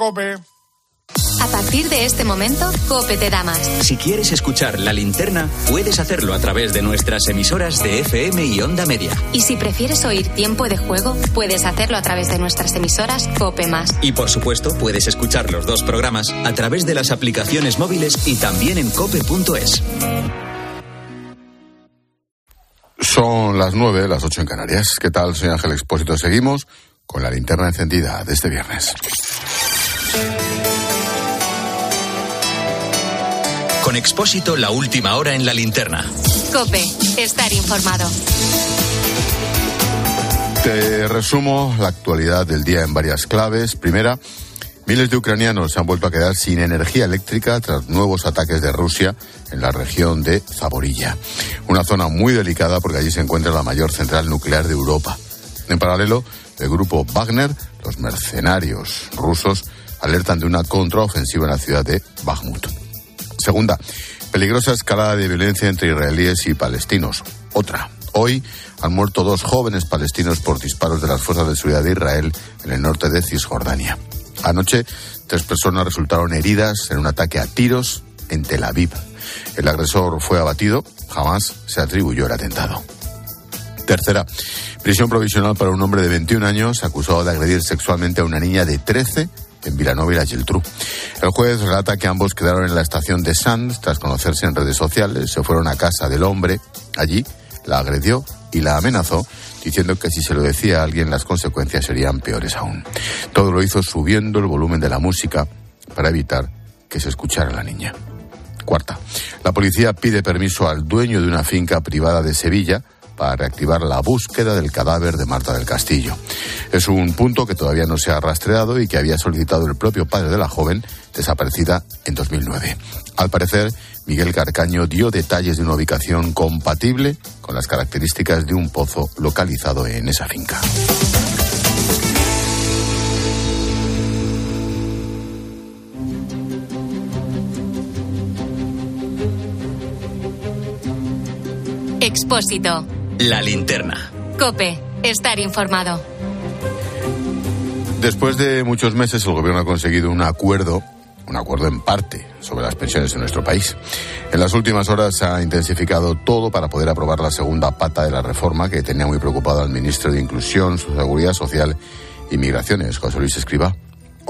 COPE. A partir de este momento, Cope te da más. Si quieres escuchar la linterna, puedes hacerlo a través de nuestras emisoras de FM y Onda Media. Y si prefieres oír tiempo de juego, puedes hacerlo a través de nuestras emisoras Cope Más. Y por supuesto, puedes escuchar los dos programas a través de las aplicaciones móviles y también en cope.es. Son las nueve, las ocho en Canarias. ¿Qué tal? Soy Ángel Expósito. Seguimos con la linterna encendida de este viernes. Con Expósito, la última hora en la linterna. Cope, estar informado. Te resumo la actualidad del día en varias claves. Primera, miles de ucranianos se han vuelto a quedar sin energía eléctrica tras nuevos ataques de Rusia en la región de Zaborilla. Una zona muy delicada porque allí se encuentra la mayor central nuclear de Europa. En paralelo, el grupo Wagner, los mercenarios rusos, alertan de una contraofensiva en la ciudad de Bakhmut. Segunda, peligrosa escalada de violencia entre israelíes y palestinos. Otra, hoy han muerto dos jóvenes palestinos por disparos de las fuerzas de seguridad de Israel en el norte de Cisjordania. Anoche, tres personas resultaron heridas en un ataque a tiros en Tel Aviv. El agresor fue abatido, jamás se atribuyó el atentado. Tercera, prisión provisional para un hombre de 21 años acusado de agredir sexualmente a una niña de 13 en Vilanova y la Geltrú. El juez relata que ambos quedaron en la estación de Sands tras conocerse en redes sociales, se fueron a casa del hombre, allí la agredió y la amenazó, diciendo que si se lo decía a alguien las consecuencias serían peores aún. Todo lo hizo subiendo el volumen de la música para evitar que se escuchara la niña. Cuarta, la policía pide permiso al dueño de una finca privada de Sevilla para reactivar la búsqueda del cadáver de Marta del Castillo. Es un punto que todavía no se ha rastreado y que había solicitado el propio padre de la joven, desaparecida en 2009. Al parecer, Miguel Carcaño dio detalles de una ubicación compatible con las características de un pozo localizado en esa finca. Expósito. La linterna. Cope, estar informado. Después de muchos meses, el gobierno ha conseguido un acuerdo, un acuerdo en parte, sobre las pensiones en nuestro país. En las últimas horas se ha intensificado todo para poder aprobar la segunda pata de la reforma que tenía muy preocupado al ministro de Inclusión, Seguridad Social y Migraciones, José Luis Escriba.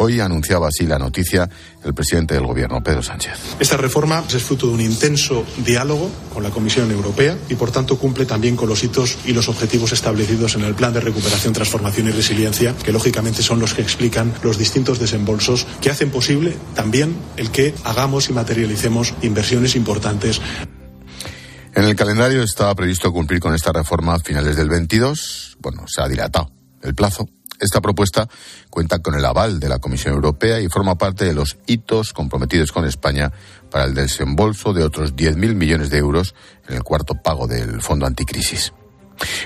Hoy anunciaba así la noticia el presidente del Gobierno, Pedro Sánchez. Esta reforma es fruto de un intenso diálogo con la Comisión Europea y, por tanto, cumple también con los hitos y los objetivos establecidos en el Plan de Recuperación, Transformación y Resiliencia, que lógicamente son los que explican los distintos desembolsos que hacen posible también el que hagamos y materialicemos inversiones importantes. En el calendario estaba previsto cumplir con esta reforma a finales del 22. Bueno, se ha dilatado el plazo esta propuesta cuenta con el aval de la Comisión Europea y forma parte de los hitos comprometidos con España para el desembolso de otros 10.000 millones de euros en el cuarto pago del Fondo Anticrisis.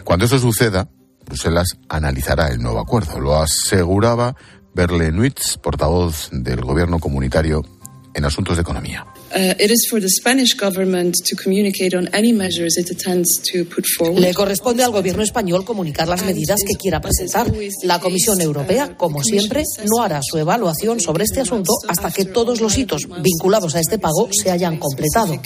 Cuando eso suceda, Bruselas analizará el nuevo acuerdo. Lo aseguraba Berle Nuitz, portavoz del Gobierno comunitario en asuntos de economía. Le corresponde al gobierno español comunicar las medidas que quiera presentar. La Comisión Europea, como siempre, no hará su evaluación sobre este asunto hasta que todos los hitos vinculados a este pago se hayan completado.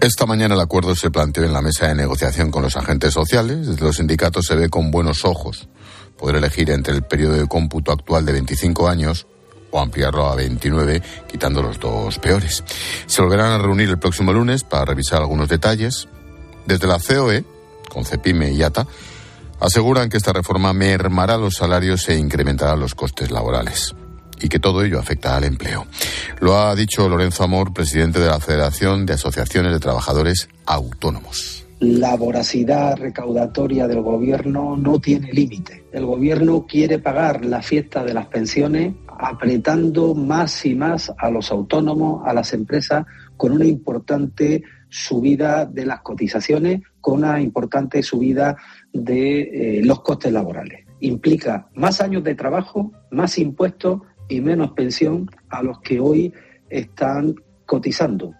Esta mañana el acuerdo se planteó en la mesa de negociación con los agentes sociales. Desde los sindicatos se ve con buenos ojos poder elegir entre el periodo de cómputo actual de 25 años o ampliarlo a 29, quitando los dos peores. Se volverán a reunir el próximo lunes para revisar algunos detalles. Desde la COE, con Cepime y ATA, aseguran que esta reforma mermará los salarios e incrementará los costes laborales y que todo ello afecta al empleo. Lo ha dicho Lorenzo Amor, presidente de la Federación de Asociaciones de Trabajadores Autónomos. La voracidad recaudatoria del gobierno no tiene límite. El gobierno quiere pagar la fiesta de las pensiones apretando más y más a los autónomos, a las empresas, con una importante subida de las cotizaciones, con una importante subida de eh, los costes laborales. Implica más años de trabajo, más impuestos y menos pensión a los que hoy están cotizando.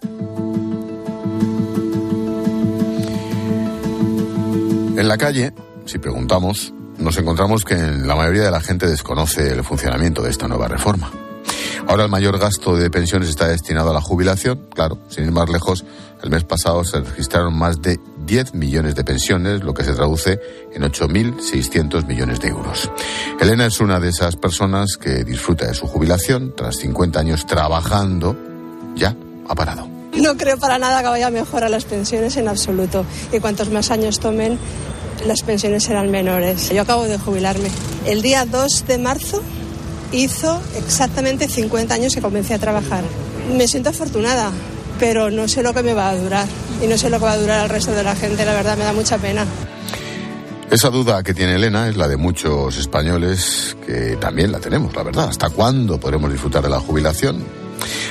En la calle, si preguntamos, nos encontramos que la mayoría de la gente desconoce el funcionamiento de esta nueva reforma. Ahora el mayor gasto de pensiones está destinado a la jubilación. Claro, sin ir más lejos, el mes pasado se registraron más de 10 millones de pensiones, lo que se traduce en 8.600 millones de euros. Elena es una de esas personas que disfruta de su jubilación. Tras 50 años trabajando, ya ha parado. No creo para nada que vaya a mejorar las pensiones en absoluto. Y cuantos más años tomen, las pensiones serán menores. Yo acabo de jubilarme. El día 2 de marzo hizo exactamente 50 años que comencé a trabajar. Me siento afortunada, pero no sé lo que me va a durar. Y no sé lo que va a durar al resto de la gente, la verdad me da mucha pena. Esa duda que tiene Elena es la de muchos españoles que también la tenemos, la verdad. ¿Hasta cuándo podremos disfrutar de la jubilación?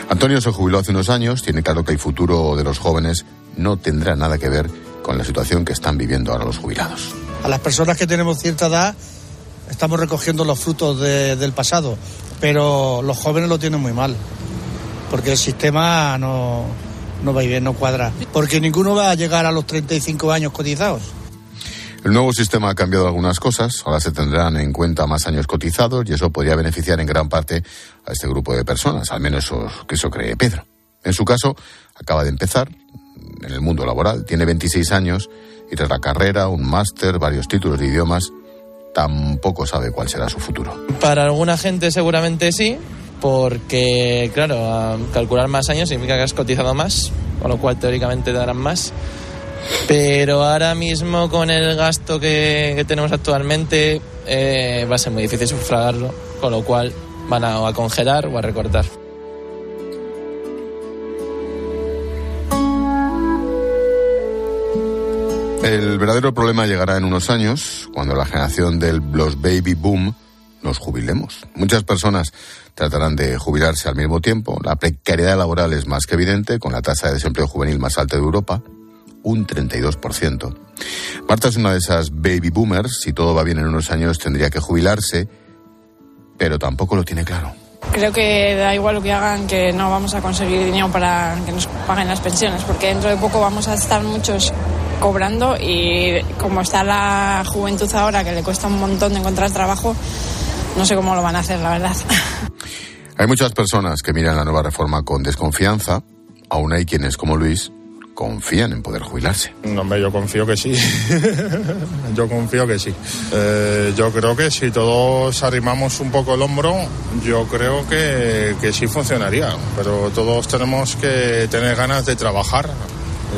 Antonio se jubiló hace unos años, tiene claro que el futuro de los jóvenes no tendrá nada que ver con la situación que están viviendo ahora los jubilados. A las personas que tenemos cierta edad estamos recogiendo los frutos del pasado, pero los jóvenes lo tienen muy mal, porque el sistema no, no va bien, no cuadra, porque ninguno va a llegar a los 35 años cotizados. El nuevo sistema ha cambiado algunas cosas, ahora se tendrán en cuenta más años cotizados y eso podría beneficiar en gran parte a este grupo de personas, al menos eso, que eso cree Pedro. En su caso, acaba de empezar en el mundo laboral, tiene 26 años y tras la carrera, un máster, varios títulos de idiomas, tampoco sabe cuál será su futuro. Para alguna gente seguramente sí, porque claro, calcular más años significa que has cotizado más, con lo cual teóricamente te darán más. Pero ahora mismo con el gasto que, tenemos actualmente eh, va a ser muy difícil sufragarlo, con lo cual van a, a congelar o a recortar. El verdadero problema llegará en unos años, cuando la generación del los baby boom nos jubilemos. Muchas personas tratarán de jubilarse al mismo tiempo. La precariedad laboral es más que evidente, con la tasa de desempleo juvenil más alta de Europa, un 32%. Marta es una de esas baby boomers. Si todo va bien en unos años tendría que jubilarse, pero tampoco lo tiene claro. Creo que da igual lo que hagan, que no vamos a conseguir dinero para que nos paguen las pensiones, porque dentro de poco vamos a estar muchos cobrando y como está la juventud ahora que le cuesta un montón de encontrar trabajo, no sé cómo lo van a hacer, la verdad. Hay muchas personas que miran la nueva reforma con desconfianza, aún hay quienes como Luis confían en poder jubilarse. No, hombre, yo confío que sí. yo confío que sí. Eh, yo creo que si todos arrimamos un poco el hombro, yo creo que, que sí funcionaría. Pero todos tenemos que tener ganas de trabajar,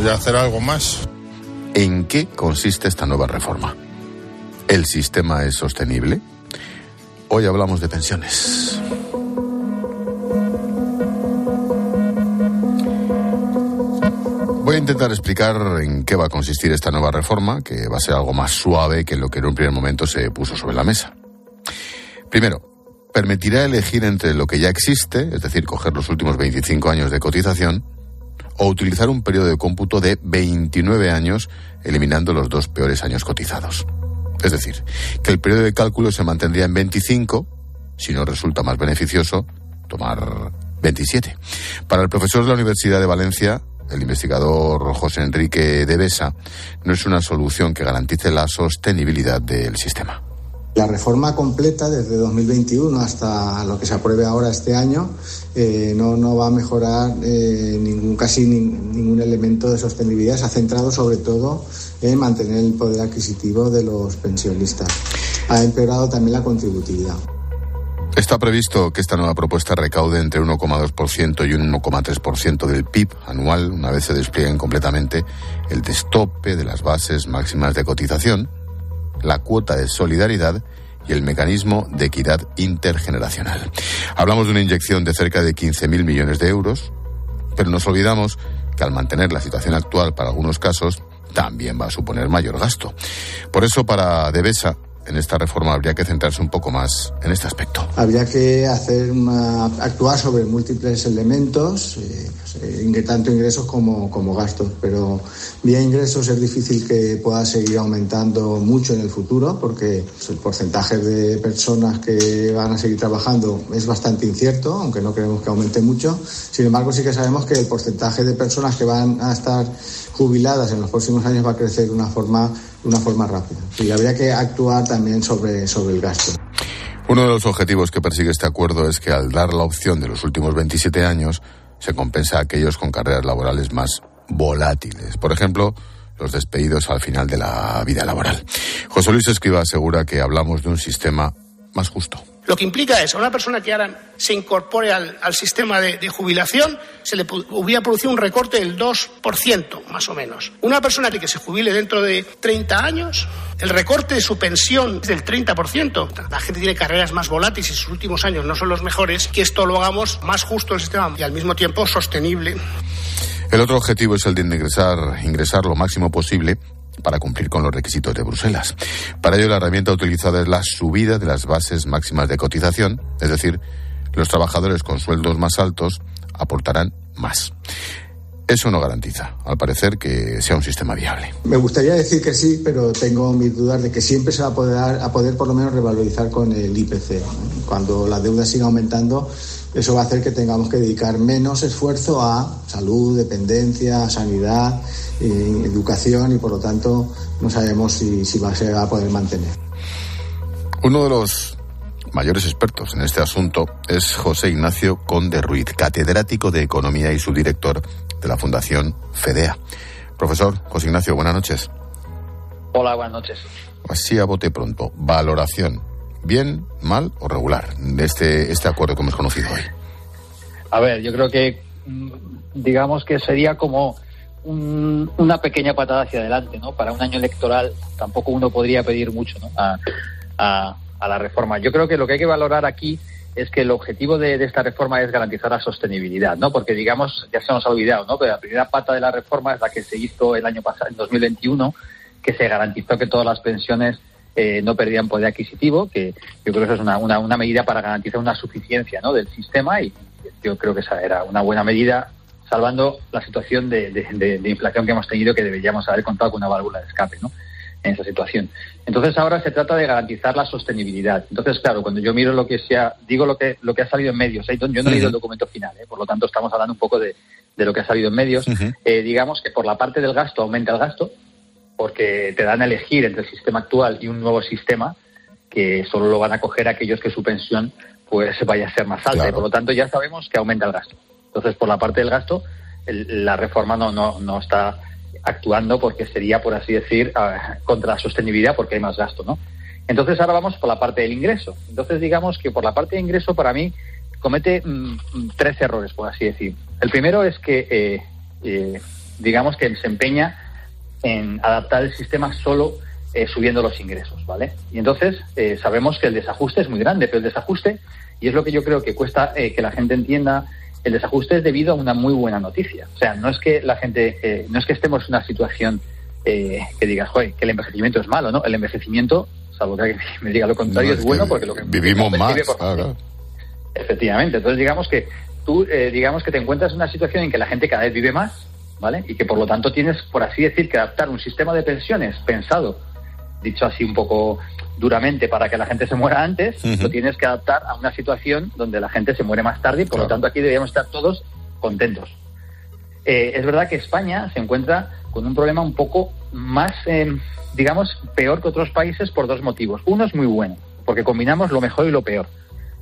de hacer algo más. ¿En qué consiste esta nueva reforma? ¿El sistema es sostenible? Hoy hablamos de pensiones. Voy a intentar explicar en qué va a consistir esta nueva reforma, que va a ser algo más suave que lo que en un primer momento se puso sobre la mesa. Primero, permitirá elegir entre lo que ya existe, es decir, coger los últimos 25 años de cotización, o utilizar un periodo de cómputo de 29 años, eliminando los dos peores años cotizados. Es decir, que el periodo de cálculo se mantendría en 25, si no resulta más beneficioso, tomar 27. Para el profesor de la Universidad de Valencia, el investigador José Enrique de Besa, no es una solución que garantice la sostenibilidad del sistema. La reforma completa desde 2021 hasta lo que se apruebe ahora este año eh, no, no, va a mejorar eh, ningún, casi ningún elemento de sostenibilidad. Se ha centrado sobre todo en mantener el poder adquisitivo de los pensionistas. Ha empeorado también la contributividad. Está previsto que esta nueva propuesta recaude entre 1,2% y un 1,3% del PIB anual una vez se desplieguen completamente el destope de las bases máximas de cotización la cuota de solidaridad y el mecanismo de equidad intergeneracional. Hablamos de una inyección de cerca de 15.000 millones de euros, pero nos olvidamos que al mantener la situación actual para algunos casos, también va a suponer mayor gasto. Por eso, para Devesa, en esta reforma habría que centrarse un poco más en este aspecto. Habría que hacer actuar sobre múltiples elementos, eh, pues, eh, tanto ingresos como, como gastos, pero vía ingresos es difícil que pueda seguir aumentando mucho en el futuro porque el porcentaje de personas que van a seguir trabajando es bastante incierto, aunque no queremos que aumente mucho. Sin embargo, sí que sabemos que el porcentaje de personas que van a estar jubiladas en los próximos años va a crecer de una forma de una forma rápida. Y habría que actuar también sobre, sobre el gasto. Uno de los objetivos que persigue este acuerdo es que al dar la opción de los últimos 27 años, se compensa a aquellos con carreras laborales más volátiles. Por ejemplo, los despedidos al final de la vida laboral. José Luis Escriba asegura que hablamos de un sistema más justo. Lo que implica es a una persona que ahora se incorpore al, sistema de, jubilación, se le hubiera producido un recorte del 2%, más o menos. Una persona que se jubile dentro de 30 años, el recorte de su pensión es del 30%. La gente tiene carreras más volátiles y sus últimos años no son los mejores, que esto lo hagamos más justo el sistema y al mismo tiempo sostenible. El otro objetivo es el de ingresar, ingresar lo máximo posible para cumplir con los requisitos de Bruselas. Para ello, la herramienta utilizada es la subida de las bases máximas de cotización, es decir, los trabajadores con sueldos más altos aportarán más. Eso no garantiza, al parecer, que sea un sistema viable. Me gustaría decir que sí, pero tengo mis dudas de que siempre se va a poder, a poder por lo menos revalorizar con el IPC. Cuando la deuda siga aumentando, eso va a hacer que tengamos que dedicar menos esfuerzo a salud, dependencia, sanidad, eh, educación y por lo tanto no sabemos si, si va, se va a poder mantener. Uno de los mayores expertos en este asunto es José Ignacio Conde Ruiz, catedrático de Economía y subdirector de la Fundación FEDEA. Profesor José Ignacio, buenas noches. Hola, buenas noches. Así a bote pronto, valoración bien, mal o regular de este, este acuerdo que hemos conocido hoy? A ver, yo creo que mm, digamos que sería como una pequeña patada hacia adelante, ¿no? Para un año electoral tampoco uno podría pedir mucho, ¿no? A, la reforma. Yo creo que lo que hay que valorar aquí es que el objetivo de, esta reforma es garantizar la sostenibilidad, ¿no? Porque digamos, ya se nos ha olvidado, ¿no? Pero la primera pata de la reforma es la que se hizo el año pasado, en 2021, que se garantizó que todas las pensiones eh, no perdían poder adquisitivo, que yo creo que eso es una, una, medida para garantizar una suficiencia ¿no? del sistema y yo creo que esa era una buena medida salvando la situación de, de, inflación que hemos tenido que deberíamos haber contado con una válvula de escape ¿no? En esa situación. Entonces ahora se trata de garantizar la sostenibilidad. Entonces, claro, cuando yo miro lo que sea, digo lo que, lo que ha salido en medios, ¿eh? yo no he leído el documento final, ¿eh? por lo tanto estamos hablando un poco de, lo que ha salido en medios, digamos que por la parte del gasto aumenta el gasto, porque te dan a elegir entre el sistema actual y un nuevo sistema que solo lo van a coger aquellos que su pensión pues vaya a ser más alta y por lo tanto ya sabemos que aumenta el gasto. Entonces, por la parte del gasto, la reforma no, no, no está actuando porque sería, por así decir, contra la sostenibilidad porque hay más gasto, ¿no? Entonces ahora vamos por la parte del ingreso. Entonces digamos que por la parte de ingreso para mí comete mm, mm, tres errores, por así decir. El primero es que eh, eh, digamos que se empeña en adaptar el sistema solo eh, subiendo los ingresos, ¿vale? Y entonces eh, sabemos que el desajuste es muy grande, pero el desajuste, y es lo que yo creo que cuesta que la gente entienda, el desajuste es debido a una muy buena noticia. O sea, no es que la gente, no es que estemos en una situación que digas, joder, que el envejecimiento es malo, ¿no? El envejecimiento, salvo que me diga lo contrario, es, bueno porque lo que vivimos más. Efectivamente, entonces digamos que tú, digamos que te encuentras en una situación en que la gente cada vez vive más ¿vale? Y que por lo tanto tienes, por así decir, que adaptar un sistema de pensiones pensado, dicho así un poco duramente, para que la gente se muera antes, lo tienes que adaptar a una situación donde la gente se muere más tarde y por lo tanto aquí deberíamos estar todos contentos. Eh, es verdad que España se encuentra con un problema un poco más, eh, digamos, peor que otros países por dos motivos. Uno es muy bueno, porque combinamos lo mejor y lo peor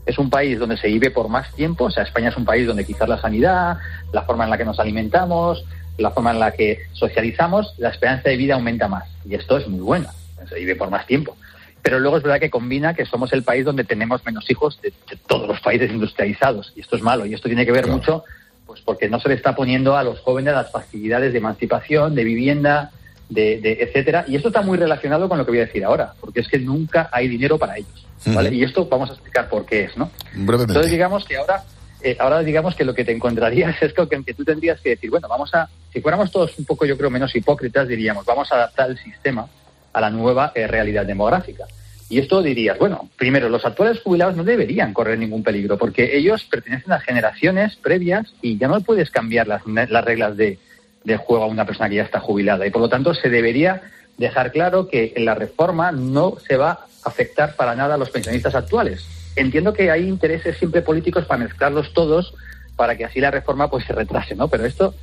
es un país donde se vive por más tiempo, o sea, España es un país donde quizás la sanidad, la forma en la que nos alimentamos, la forma en la que socializamos, la esperanza de vida aumenta más. Y esto es muy bueno, se vive por más tiempo. Pero luego es verdad que combina que somos el país donde tenemos menos hijos de, todos los países industrializados. Y esto es malo. Y esto tiene que ver mucho pues porque no se le está poniendo a los jóvenes las facilidades de emancipación, de vivienda, de, etcétera. Y esto está muy relacionado con lo que voy a decir ahora, porque es que nunca hay dinero para ellos. ¿vale? Y esto vamos a explicar por qué es, ¿no? Entonces digamos que ahora eh, ahora digamos que lo que te encontrarías es que, que tú tendrías que decir, bueno, vamos a, si fuéramos todos un poco, yo creo, menos hipócritas, diríamos, vamos a adaptar el sistema a la nueva eh, realidad demográfica. Y esto dirías, bueno, primero, los actuales jubilados no deberían correr ningún peligro, porque ellos pertenecen a generaciones previas y ya no puedes cambiar las, las reglas de, de juego a una persona que ya está jubilada. Y por lo tanto, se debería dejar claro que en la reforma no se va a afectar para nada a los pensionistas actuales entiendo que hay intereses siempre políticos para mezclarlos todos para que así la reforma pues se retrase, ¿no? Pero esto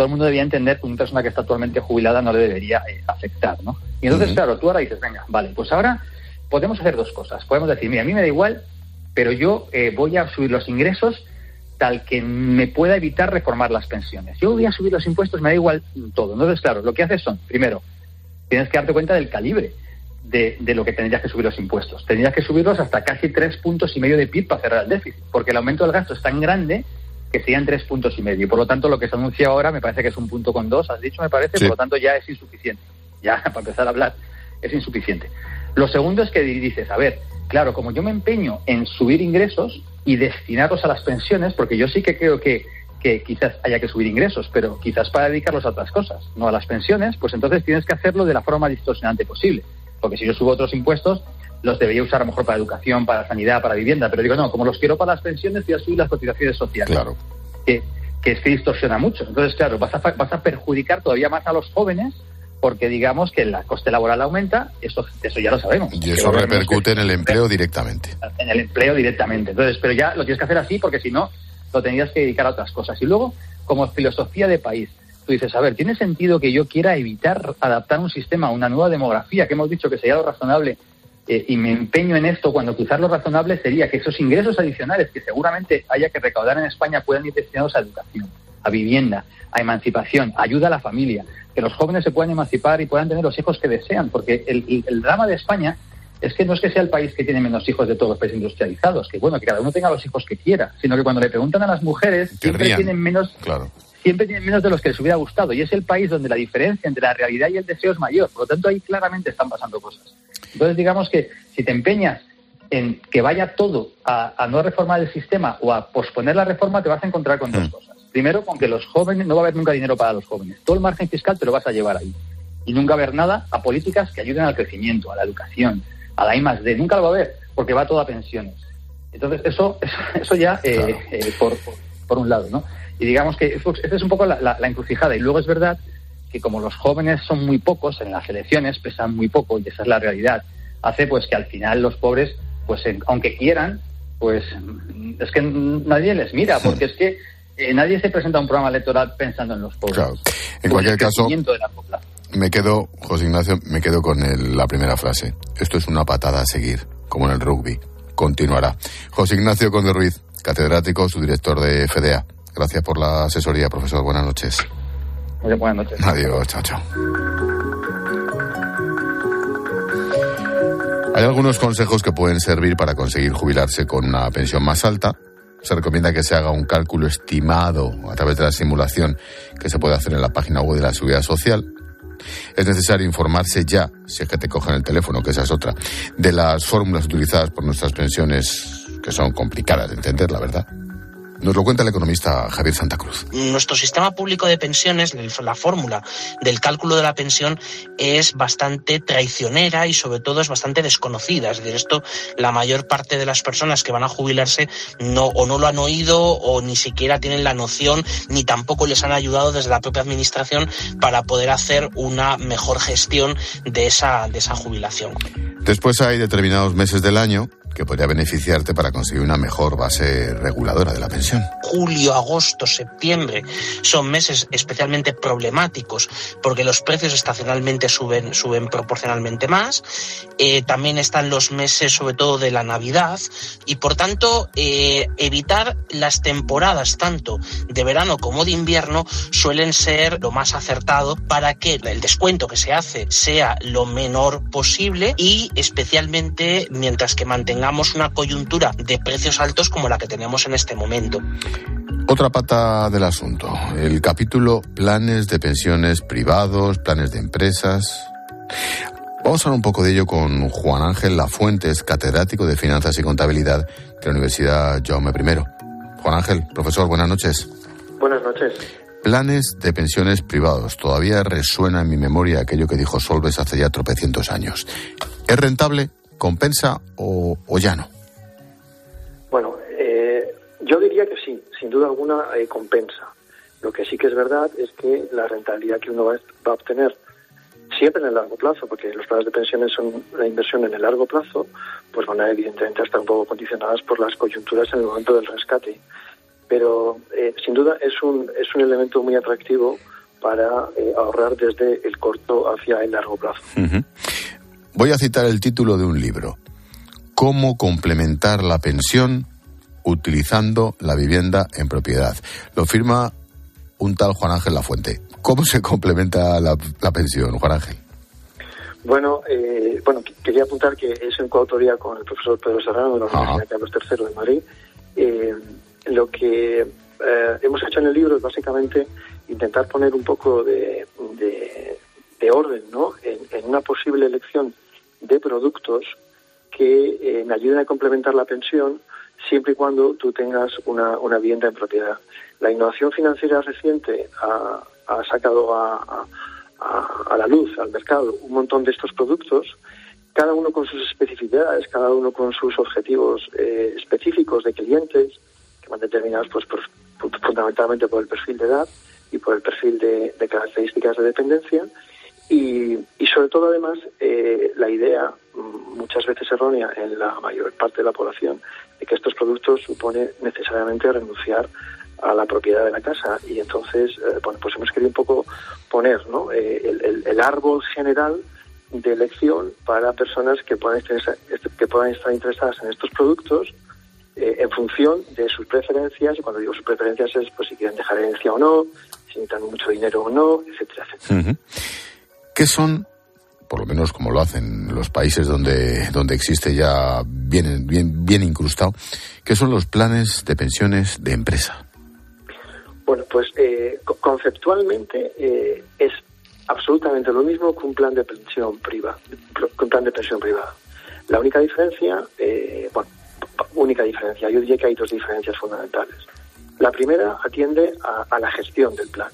todo el mundo debía entender que una persona que está actualmente jubilada no le debería eh, afectar, ¿no? Y entonces, claro, tú ahora dices, venga, vale, pues ahora podemos hacer dos cosas. Podemos decir, mira, a mí me da igual, pero yo eh, voy a subir los ingresos tal que me pueda evitar reformar las pensiones. Yo voy a subir los impuestos, me da igual todo. Entonces, claro, lo que haces son, primero, tienes que darte cuenta del calibre de, de, lo que tendrías que subir los impuestos. Tendrías que subirlos hasta casi tres puntos y medio de PIB para cerrar el déficit, porque el aumento del gasto es tan grande que serían tres puntos y medio. Por lo tanto, lo que se anuncia ahora me parece que es un punto con dos, has dicho, me parece, Sí. por lo tanto ya es insuficiente. Ya, para empezar a hablar, es insuficiente. Lo segundo es que dices, a ver, claro, como yo me empeño en subir ingresos y destinarlos a las pensiones, porque yo sí que creo que, que quizás haya que subir ingresos, pero quizás para dedicarlos a otras cosas, no a las pensiones, pues entonces tienes que hacerlo de la forma más distorsionante posible. Porque si yo subo otros impuestos, los debería usar a lo mejor para educación, para sanidad, para vivienda, pero digo, no, como los quiero para las pensiones, voy a subir las cotizaciones sociales. Claro. Que, que es que distorsiona mucho. Entonces, claro, vas a, vas a perjudicar todavía más a los jóvenes porque digamos que el coste laboral aumenta, eso, eso ya lo sabemos. Y eso repercute en el empleo directamente. en el empleo directamente. Entonces, pero ya lo tienes que hacer así porque si no, lo tendrías que dedicar a otras cosas. Y luego, como filosofía de país, tú dices, a ver, ¿tiene sentido que yo quiera evitar adaptar un sistema a una nueva demografía, que hemos dicho que sería lo razonable, eh, y me empeño en esto cuando quizás lo razonable sería que esos ingresos adicionales que seguramente haya que recaudar en España puedan ir destinados a educación, a vivienda, a emancipación, ayuda a la familia, que los jóvenes se puedan emancipar y puedan tener los hijos que desean, porque el, el- el drama de España es que no es que sea el país que tiene menos hijos de todos los países industrializados, que bueno, que cada uno tenga los hijos que quiera, sino que cuando le preguntan a las mujeres, siempre tienen menos Claro. Siempre tienen menos de los que les hubiera gustado. Y es el país donde la diferencia entre la realidad y el deseo es mayor. Por lo tanto, ahí claramente están pasando cosas. Entonces, digamos que si te empeñas en que vaya todo a, a no reformar el sistema o a posponer la reforma, te vas a encontrar con dos cosas. Primero, con que los jóvenes, no va a haber nunca dinero para los jóvenes. Todo el margen fiscal te lo vas a llevar ahí. Y nunca va a haber nada a políticas que ayuden al crecimiento, a la educación, a la I más D. Nunca lo va a haber, porque va todo a pensiones. Entonces, eso, eso, ya eh, eh, por, por, por un lado, ¿no? Y digamos que esa es un poco la, la- la encrucijada. Y luego es verdad que como los jóvenes son muy pocos en las elecciones, pesan muy poco, y esa es la realidad, hace pues que al final los pobres, pues en- aunque quieran, pues es que nadie les mira, porque es que eh, nadie se presenta a un programa electoral pensando en los pobres. Claro. En O cualquier caso, me quedo, José Ignacio, me quedo con el- la primera frase. Esto es una patada a seguir, como en el rugby. Continuará. José Ignacio Conde Ruiz, catedrático, su director de FDA. Gracias por la asesoría, profesor. Buenas noches. Muy buenas noches. Adiós, chao, chao. Hay algunos consejos que pueden servir para conseguir jubilarse con una pensión más alta. Se recomienda que se haga un cálculo estimado a través de la simulación que se puede hacer en la página web de la Seguridad Social. Es necesario informarse ya, si es que te cogen el teléfono, que esa es otra, de las fórmulas utilizadas por nuestras pensiones, que son complicadas de entender, la verdad. Nos lo cuenta el economista Javier Santa Cruz. Nuestro sistema público de pensiones, la fórmula del cálculo de la pensión es bastante traicionera y sobre todo es bastante desconocida. Es decir, esto la mayor parte de las personas que van a jubilarse no o no lo han oído o ni siquiera tienen la noción ni tampoco les han ayudado desde la propia administración para poder hacer una mejor gestión de esa, de esa jubilación. Después hay determinados meses del año que podría beneficiarte para conseguir una mejor base reguladora de la pensión. julio, agosto, septiembre son meses especialmente problemáticos porque los precios estacionalmente suben, suben proporcionalmente más. Eh, también están los meses, sobre todo de la Navidad, y por tanto eh, evitar las temporadas tanto de verano como de invierno suelen ser lo más acertado para que el descuento que se hace sea lo menor posible y especialmente mientras que mantengamos una coyuntura de precios altos como la que tenemos en este momento. Otra pata del asunto, el capítulo planes de pensiones privados, planes de empresas. Vamos a hablar un poco de ello con Juan Ángel Lafuentes, catedrático de Finanzas y Contabilidad de la Universidad Jaume I. Juan Ángel, profesor, buenas noches. Buenas noches. Planes de pensiones privados. Todavía resuena en mi memoria aquello que dijo Solves hace ya tropecientos años. ¿Es rentable? ¿Compensa o, o ya no? Bueno, eh, yo diría que sí, sin duda alguna eh, compensa. Lo que sí que es verdad es que la rentabilidad que uno va, va a obtener siempre en el largo plazo, porque los planes de pensiones son la inversión en el largo plazo, pues van a evidentemente estar un poco condicionadas por las coyunturas en el momento del rescate. Pero eh, sin duda es un, es un elemento muy atractivo para eh, ahorrar desde el corto hacia el largo plazo. Voy a citar el título de un libro. Cómo complementar la pensión utilizando la vivienda en propiedad. Lo firma un tal Juan Ángel Lafuente. ¿Cómo se complementa la, pensión, Juan Ángel? Bueno, eh, bueno, quería apuntar que es en coautoría con el profesor Pedro Serrano de la Universidad Carlos III de Madrid. Eh, lo que eh, hemos hecho en el libro es básicamente intentar poner un poco de, orden ¿no? En, una posible elección de productos que me ayuden a complementar la pensión siempre y cuando tú tengas una, una vivienda en propiedad. La innovación financiera reciente ha, sacado a, la luz, al mercado, un montón de estos productos, cada uno con sus especificidades, cada uno con sus objetivos eh, específicos de clientes, que van determinados pues, fundamentalmente por el perfil de edad y por el perfil de, características de dependencia. Y, sobre todo, además, eh, la idea, mm, muchas veces errónea en la mayor parte de la población, de que estos productos supone necesariamente renunciar a la propiedad de la casa. Y entonces eh, bueno pues hemos querido un poco poner ¿no? Eh, el, árbol general de elección para personas que puedan estar, que puedan estar interesadas en estos productos eh, en función de sus preferencias. Y cuando digo sus preferencias es pues si quieren dejar herencia o no si necesitan mucho dinero o no etcétera etcétera ¿Qué son por lo menos como lo hacen los países donde, donde existe ya bien, bien, bien incrustado, ¿qué son los planes de pensiones de empresa? Bueno, pues eh, conceptualmente eh, es absolutamente lo mismo que un plan de pensión privada, un plan de pensión privada. La única diferencia, eh, bueno, única diferencia, yo diría que hay dos diferencias fundamentales. La primera atiende a, la gestión del plan.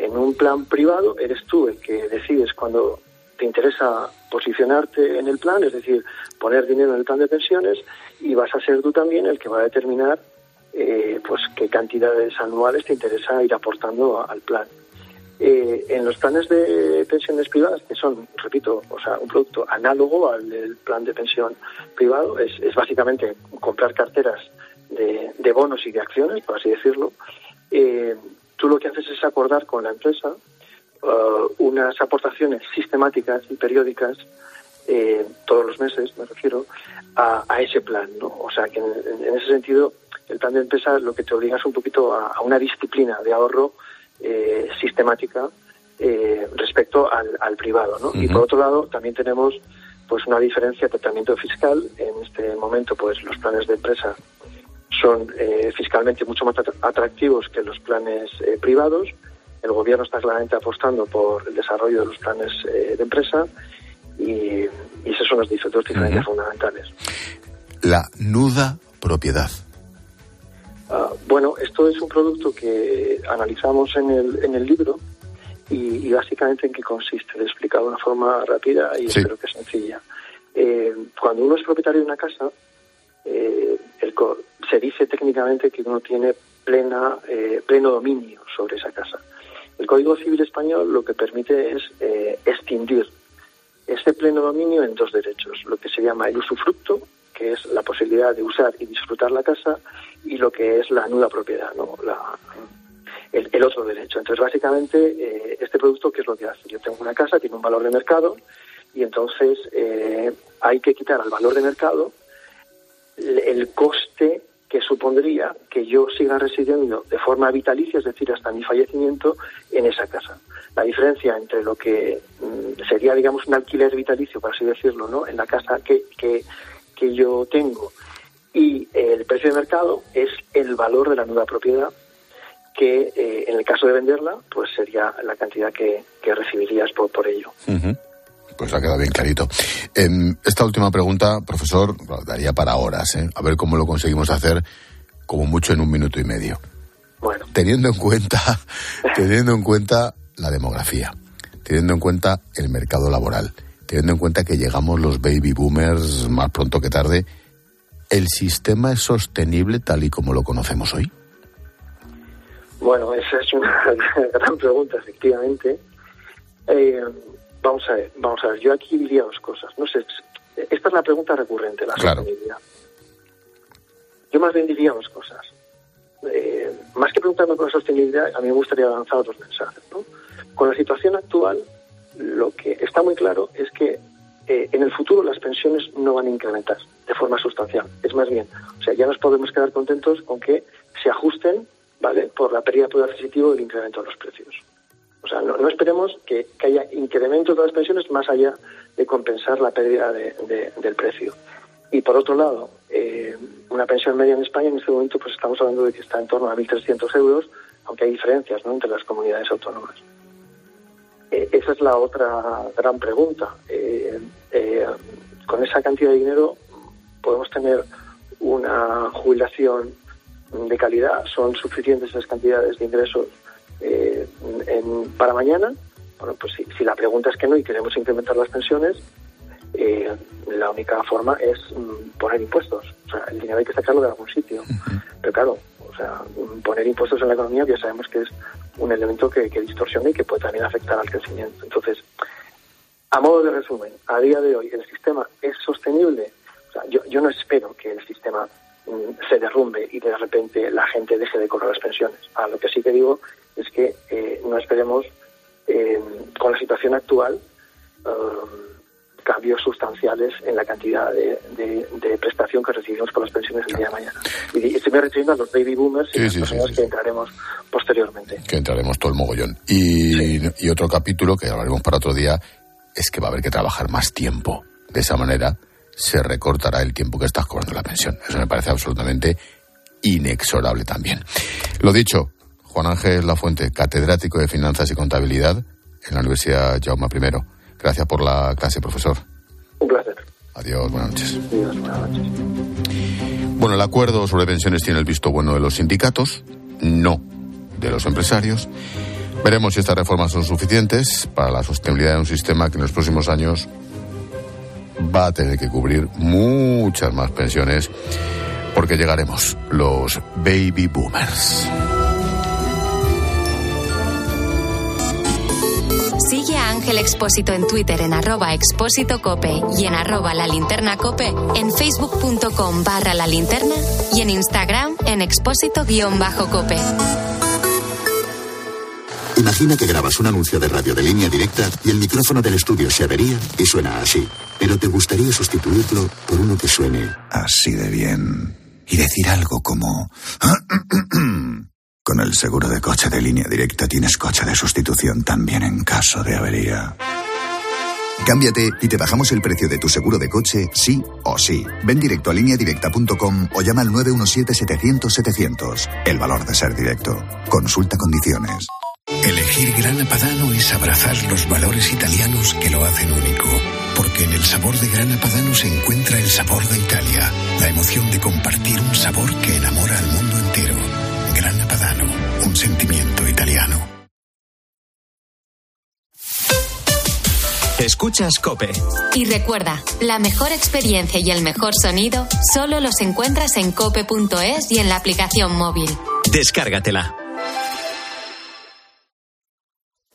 En un plan privado eres tú el que decides cuando te interesa posicionarte en el plan, es decir, poner dinero en el plan de pensiones y vas a ser tú también el que va a determinar eh, pues qué cantidades anuales te interesa ir aportando al plan. Eh, en los planes de pensiones privadas, que son, repito, o sea, un producto análogo al del plan de pensión privado, es, básicamente comprar carteras de, bonos y de acciones, por así decirlo. Eh, tú lo que haces es acordar con la empresa Uh, unas aportaciones sistemáticas y periódicas eh, todos los meses, me refiero, a, ese plan. ¿no? O sea, que en, ese sentido, el plan de empresa lo que te obliga es un poquito a, una disciplina de ahorro eh, sistemática eh, respecto al, privado. ¿no? Y por otro lado, también tenemos pues una diferencia de tratamiento fiscal. En este momento, pues los planes de empresa son fiscalmente mucho más atractivos que los planes privados el gobierno está claramente apostando por el desarrollo de los planes eh, de empresa y, esas son las dos diferencias fundamentales. La nuda propiedad. Ah, bueno, esto es un producto que analizamos en el, en el libro y, básicamente en qué consiste. Lo he explicado de una forma rápida y espero que sencilla. Eh, cuando uno es propietario de una casa, eh, se dice técnicamente que uno tiene plena, pleno dominio sobre esa casa. El Código Civil Español lo que permite es eh, extinguir este pleno dominio en dos derechos, lo que se llama el usufructo, que es la posibilidad de usar y disfrutar la casa, y lo que es la nuda propiedad, ¿no? el, otro derecho. Entonces, básicamente, eh, este producto, ¿qué es lo que hace? Yo tengo una casa, tiene un valor de mercado, y entonces eh, hay que quitar al valor de mercado el coste que supondría que yo siga residiendo de forma vitalicia, es decir, hasta mi fallecimiento, en esa casa. La diferencia entre lo que mm, sería, digamos, un alquiler vitalicio, por así decirlo, ¿no? en la casa que, que, yo tengo y el precio de mercado es el valor de la nueva propiedad que eh, en el caso de venderla pues sería la cantidad que, recibirías por, por ello. Pues ha quedado bien clarito. Em, esta última pregunta, profesor, daría para horas, ¿eh? A ver cómo lo conseguimos hacer como mucho en un minuto y medio. Bueno. Teniendo en cuenta, teniendo en cuenta la demografía, teniendo en cuenta el mercado laboral, teniendo en cuenta que llegamos los baby boomers más pronto que tarde, ¿el sistema es sostenible tal y como lo conocemos hoy? Bueno, esa es una gran pregunta, efectivamente. Eh, Vamos a ver, vamos a ver. Yo aquí diría dos cosas. No sé, esta es la pregunta recurrente, la sostenibilidad. Yo más bien diría dos cosas. Eh, más que preguntarme por la sostenibilidad, a mí me gustaría lanzar dos mensajes. ¿no? Con la situación actual, lo que está muy claro es que eh, en el futuro las pensiones no van a incrementar de forma sustancial. Es más bien, o sea, ya nos podemos quedar contentos con que se ajusten, ¿vale?, por la pérdida de poder adquisitivo del incremento de los precios. Sea, no, esperemos que, haya incrementos de las pensiones más allá de compensar la pérdida del precio. Y por otro lado, eh, una pensión media en España en este momento pues estamos hablando de que está en torno a 1.300 euros, aunque hay diferencias ¿no? entre las comunidades autónomas. Eh, esa es la otra gran pregunta. Eh, con esa cantidad de dinero podemos tener una jubilación de calidad, son suficientes esas cantidades de ingresos para mañana. Bueno, pues si, si la pregunta es que no y queremos incrementar las pensiones, eh, la única forma es mm, poner impuestos. O sea, el dinero hay que sacarlo de algún sitio. Pero claro, o sea, poner impuestos en la economía ya sabemos que es un elemento que, distorsiona y que puede también afectar al crecimiento. Entonces, a modo de resumen, a día de hoy el sistema es sostenible. O sea, yo, yo no espero que el sistema mm, se derrumbe y de repente la gente deje de cobrar las pensiones. A lo que sí que digo es que eh, no esperemos eh, con la situación actual cambios sustanciales en la cantidad de, prestación que recibimos por las pensiones el día de mañana. Y estoy me refiriendo a los baby boomers y las personas que entraremos posteriormente. Que entraremos todo el mogollón. Y, y otro capítulo que hablaremos para otro día es que va a haber que trabajar más tiempo. De esa manera se recortará el tiempo que estás cobrando la pensión. Eso me parece absolutamente inexorable también. Lo dicho, Juan Ángel Lafuente, catedrático de Finanzas y Contabilidad en la Universidad Jaume I. Gracias por la clase, profesor. Un placer. Adiós, buenas noches. Adiós, buenas noches. Bueno, el acuerdo sobre pensiones tiene el visto bueno de los sindicatos, no de los empresarios. Veremos si estas reformas son suficientes para la sostenibilidad de un sistema que en los próximos años va a tener que cubrir muchas más pensiones porque llegaremos los baby boomers. Ángel Expósito en Twitter en arroba expósito cope y en arroba la linterna cope, en facebook.com barra la linterna y en Instagram en expósito guion bajo cope. Imagina que grabas un anuncio de radio de línea directa y el micrófono del estudio se avería y suena así. Pero te gustaría sustituirlo por uno que suene así de bien. Y decir algo como... Con el seguro de coche de línea directa tienes coche de sustitución también en caso de avería. Cámbiate y te bajamos el precio de tu seguro de coche, sí o sí. Ven directo a lineadirecta.com o llama al 917-700-700. El valor de ser directo. Consulta condiciones. Elegir Grana Padano es abrazar los valores italianos que lo hacen único. Porque en el sabor de Grana Padano se encuentra el sabor de Italia, la emoción de compartir un sabor que enamora al mundo entero. Grana Padano, un sentimiento italiano. Escuchas Cope. Y recuerda, la mejor experiencia y el mejor sonido solo los encuentras en cope.es y en la aplicación móvil. Descárgatela.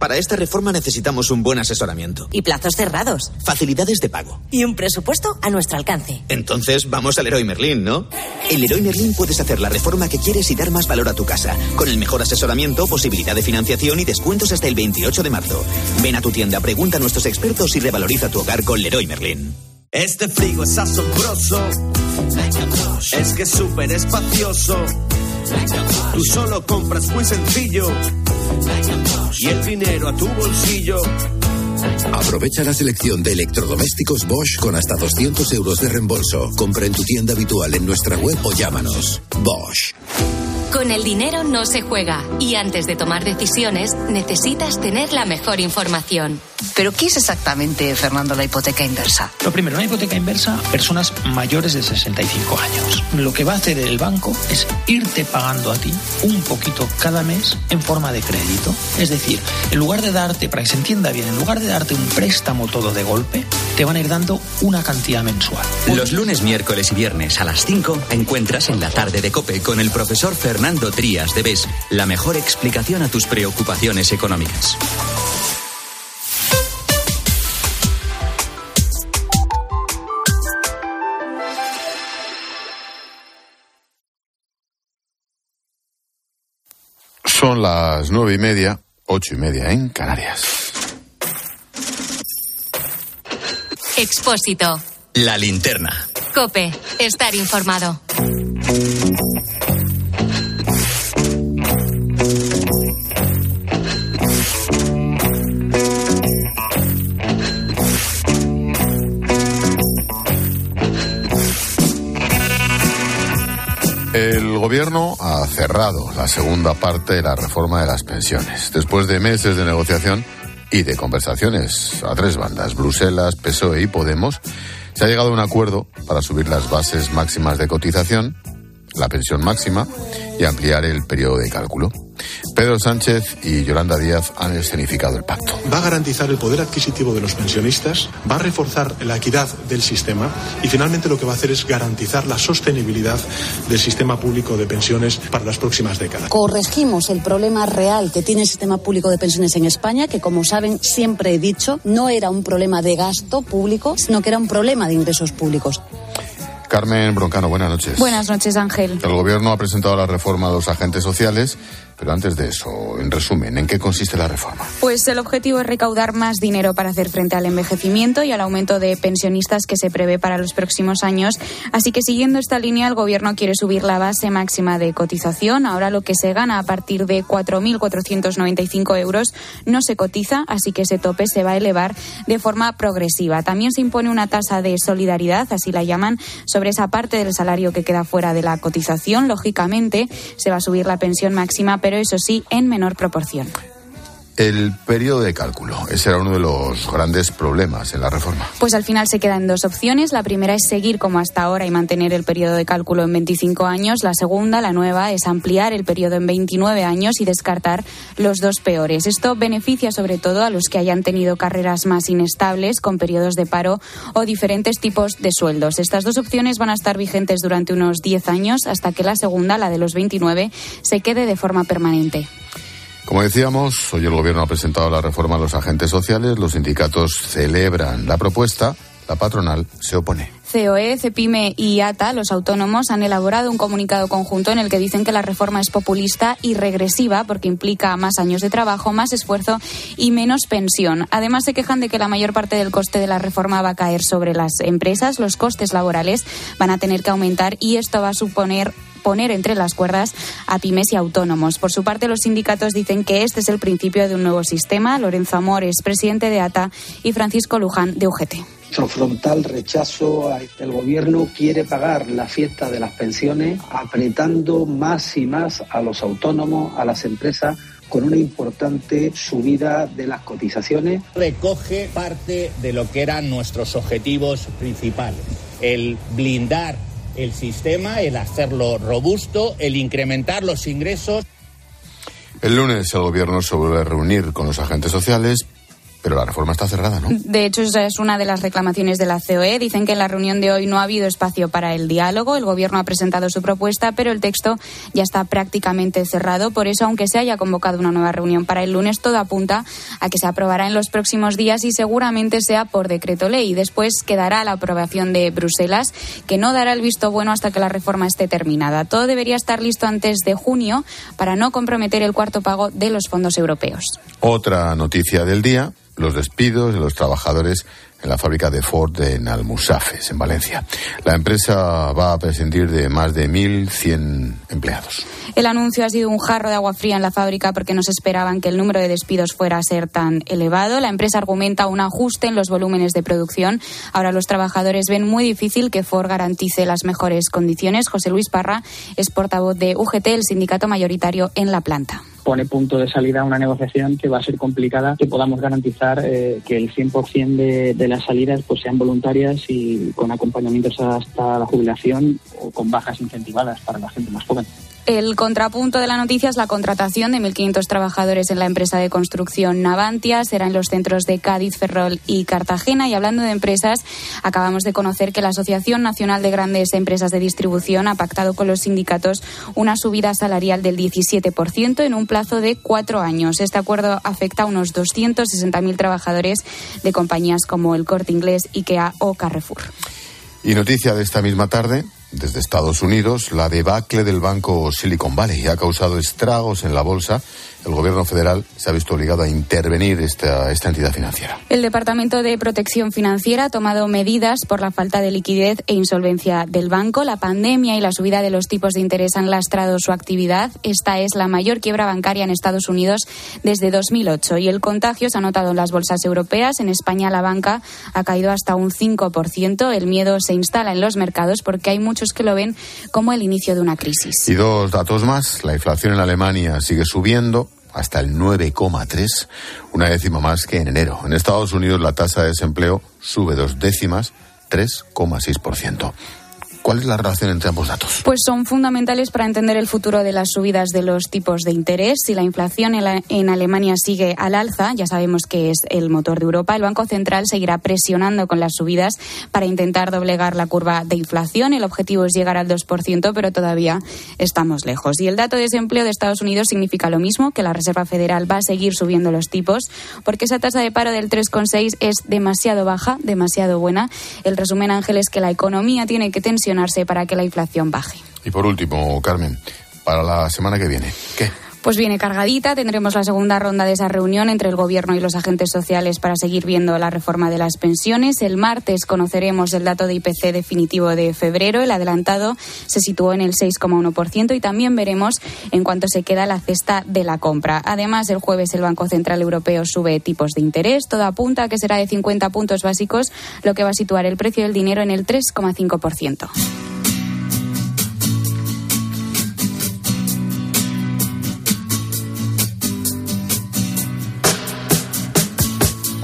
Para esta reforma necesitamos un buen asesoramiento. Y plazos cerrados. Facilidades de pago. Y un presupuesto a nuestro alcance. Entonces vamos al Leroy Merlin, ¿no? En Leroy Merlin puedes hacer la reforma que quieres y dar más valor a tu casa. Con el mejor asesoramiento, posibilidad de financiación y descuentos hasta el 28 de marzo. Ven a tu tienda, pregunta a nuestros expertos y revaloriza tu hogar con Leroy Merlin. Este frigo es asombroso. Es que es súper espacioso. Tú solo compras muy sencillo y el dinero a tu bolsillo. Aprovecha la selección de electrodomésticos Bosch con hasta 200 euros de reembolso. Compra en tu tienda habitual en nuestra web o llámanos. Bosch. Con el dinero no se juega y antes de tomar decisiones necesitas tener la mejor información. ¿Pero qué es exactamente, Fernando, la hipoteca inversa? Lo primero, una hipoteca inversa, personas mayores de 65 años. Lo que va a hacer el banco es irte pagando a ti un poquito cada mes en forma de crédito. Es decir, en lugar de darte, para que se entienda bien, en lugar de darte un préstamo todo de golpe, te van a ir dando una cantidad mensual. Los lunes, miércoles y viernes a las 5 encuentras en la tarde de Cope con el profesor Fernando Trías de BES la mejor explicación a tus preocupaciones económicas. Son las nueve y media, ocho y media en Canarias. Expósito. La linterna. Cope. Estar informado. Gobierno ha cerrado la segunda parte de la reforma de las pensiones. Después de meses de negociación y de conversaciones a tres bandas, Bruselas, PSOE y Podemos, se ha llegado a un acuerdo para subir las bases máximas de cotización, la pensión máxima y ampliar el periodo de cálculo. Pedro Sánchez y Yolanda Díaz han escenificado el pacto. Va a garantizar el poder adquisitivo de los pensionistas, va a reforzar la equidad del sistema y finalmente lo que va a hacer es garantizar la sostenibilidad del sistema público de pensiones para las próximas décadas. Corregimos el problema real que tiene el sistema público de pensiones en España, que como saben siempre he dicho, no era un problema de gasto público, sino que era un problema de ingresos públicos. Carmen Broncano, buenas noches. Buenas noches, Ángel. El gobierno ha presentado la reforma a los agentes sociales, pero antes de eso, en resumen, ¿en qué consiste la reforma? Pues el objetivo es recaudar más dinero para hacer frente al envejecimiento y al aumento de pensionistas que se prevé para los próximos años. Así que siguiendo esta línea, el gobierno quiere subir la base máxima de cotización. Ahora lo que se gana a partir de 4.495 euros no se cotiza, así que ese tope se va a elevar de forma progresiva. También se impone una tasa de solidaridad, así la llaman, sobre esa parte del salario que queda fuera de la cotización. Lógicamente, se va a subir la pensión máxima, pero eso sí, en menor proporción. El periodo de cálculo, ese era uno de los grandes problemas en la reforma. Pues al final se quedan dos opciones. La primera es seguir como hasta ahora y mantener el periodo de cálculo en 25 años. La segunda, la nueva, es ampliar el periodo en 29 años y descartar los dos peores. Esto beneficia sobre todo a los que hayan tenido carreras más inestables, con periodos de paro o diferentes tipos de sueldos. Estas dos opciones van a estar vigentes durante unos 10 años hasta que la segunda, la de los 29, se quede de forma permanente. Como decíamos, hoy el Gobierno ha presentado la reforma a los agentes sociales, los sindicatos celebran la propuesta, la patronal se opone. COE, CEPIME y ATA, los autónomos, han elaborado un comunicado conjunto en el que dicen que la reforma es populista y regresiva porque implica más años de trabajo, más esfuerzo y menos pensión. Además, se quejan de que la mayor parte del coste de la reforma va a caer sobre las empresas. Los costes laborales van a tener que aumentar y esto va a suponer poner entre las cuerdas a pymes y autónomos. Por su parte, los sindicatos dicen que este es el principio de un nuevo sistema. Lorenzo Amor es presidente de ATA y Francisco Luján de UGT. Nuestro frontal rechazo a el gobierno quiere pagar la fiesta de las pensiones apretando más y más a los autónomos, a las empresas con una importante subida de las cotizaciones. Recoge parte de lo que eran nuestros objetivos principales, el blindar el sistema, el hacerlo robusto, el incrementar los ingresos. El lunes el gobierno se vuelve a reunir con los agentes sociales pero la reforma está cerrada, ¿no? De hecho, esa es una de las reclamaciones de la COE. Dicen que en la reunión de hoy no ha habido espacio para el diálogo. El Gobierno ha presentado su propuesta, pero el texto ya está prácticamente cerrado. Por eso, aunque se haya convocado una nueva reunión para el lunes, todo apunta a que se aprobará en los próximos días y seguramente sea por decreto ley. Después quedará la aprobación de Bruselas, que no dará el visto bueno hasta que la reforma esté terminada. Todo debería estar listo antes de junio para no comprometer el cuarto pago de los fondos europeos. Otra noticia del día los despidos de los trabajadores en la fábrica de Ford en Almusafes, en Valencia. La empresa va a prescindir de más de 1.100 empleados. El anuncio ha sido un jarro de agua fría en la fábrica porque no se esperaban que el número de despidos fuera a ser tan elevado. La empresa argumenta un ajuste en los volúmenes de producción. Ahora los trabajadores ven muy difícil que Ford garantice las mejores condiciones. José Luis Parra es portavoz de UGT, el sindicato mayoritario en la planta pone punto de salida a una negociación que va a ser complicada, que podamos garantizar eh, que el 100% de, de las salidas pues sean voluntarias y con acompañamientos hasta la jubilación o con bajas incentivadas para la gente más joven. El contrapunto de la noticia es la contratación de 1.500 trabajadores en la empresa de construcción Navantia. Será en los centros de Cádiz, Ferrol y Cartagena. Y hablando de empresas, acabamos de conocer que la Asociación Nacional de Grandes Empresas de Distribución ha pactado con los sindicatos una subida salarial del 17% en un plazo de cuatro años. Este acuerdo afecta a unos 260.000 trabajadores de compañías como el Corte Inglés, IKEA o Carrefour. Y noticia de esta misma tarde, desde Estados Unidos, la debacle del banco Silicon Valley ha causado estragos en la bolsa el gobierno federal se ha visto obligado a intervenir esta, esta entidad financiera. El Departamento de Protección Financiera ha tomado medidas por la falta de liquidez e insolvencia del banco. La pandemia y la subida de los tipos de interés han lastrado su actividad. Esta es la mayor quiebra bancaria en Estados Unidos desde 2008 y el contagio se ha notado en las bolsas europeas. En España la banca ha caído hasta un 5%. El miedo se instala en los mercados porque hay muchos que lo ven como el inicio de una crisis. Y dos datos más. La inflación en Alemania sigue subiendo hasta el 9,3, una décima más que en enero. En Estados Unidos la tasa de desempleo sube dos décimas, 3,6%. ¿Cuál es la relación entre ambos datos? Pues son fundamentales para entender el futuro de las subidas de los tipos de interés. Si la inflación en, Alemania sigue al alza, ya sabemos que es el motor de Europa, el Banco Central seguirá presionando con las subidas para intentar doblegar la curva de inflación. El objetivo es llegar al 2%, pero todavía estamos lejos. Y el dato de desempleo de Estados Unidos significa lo mismo, que la Reserva Federal va a seguir subiendo los tipos, porque esa tasa de paro del 3,6 es demasiado baja, demasiado buena. El resumen, Ángel, es que la economía tiene que tensionar para que la inflación baje. Y por último, Carmen, para la semana que viene, ¿qué? Pues viene cargadita, tendremos la segunda ronda de esa reunión entre el Gobierno y los agentes sociales para seguir viendo la reforma de las pensiones. El martes conoceremos el dato de IPC definitivo de febrero. El adelantado se situó en el 6,1% y también veremos en cuánto se queda la cesta de la compra. Además, el jueves el Banco Central Europeo sube tipos de interés. Todo apunta a que será de 50 puntos básicos, lo que va a situar el precio del dinero en el 3,5%.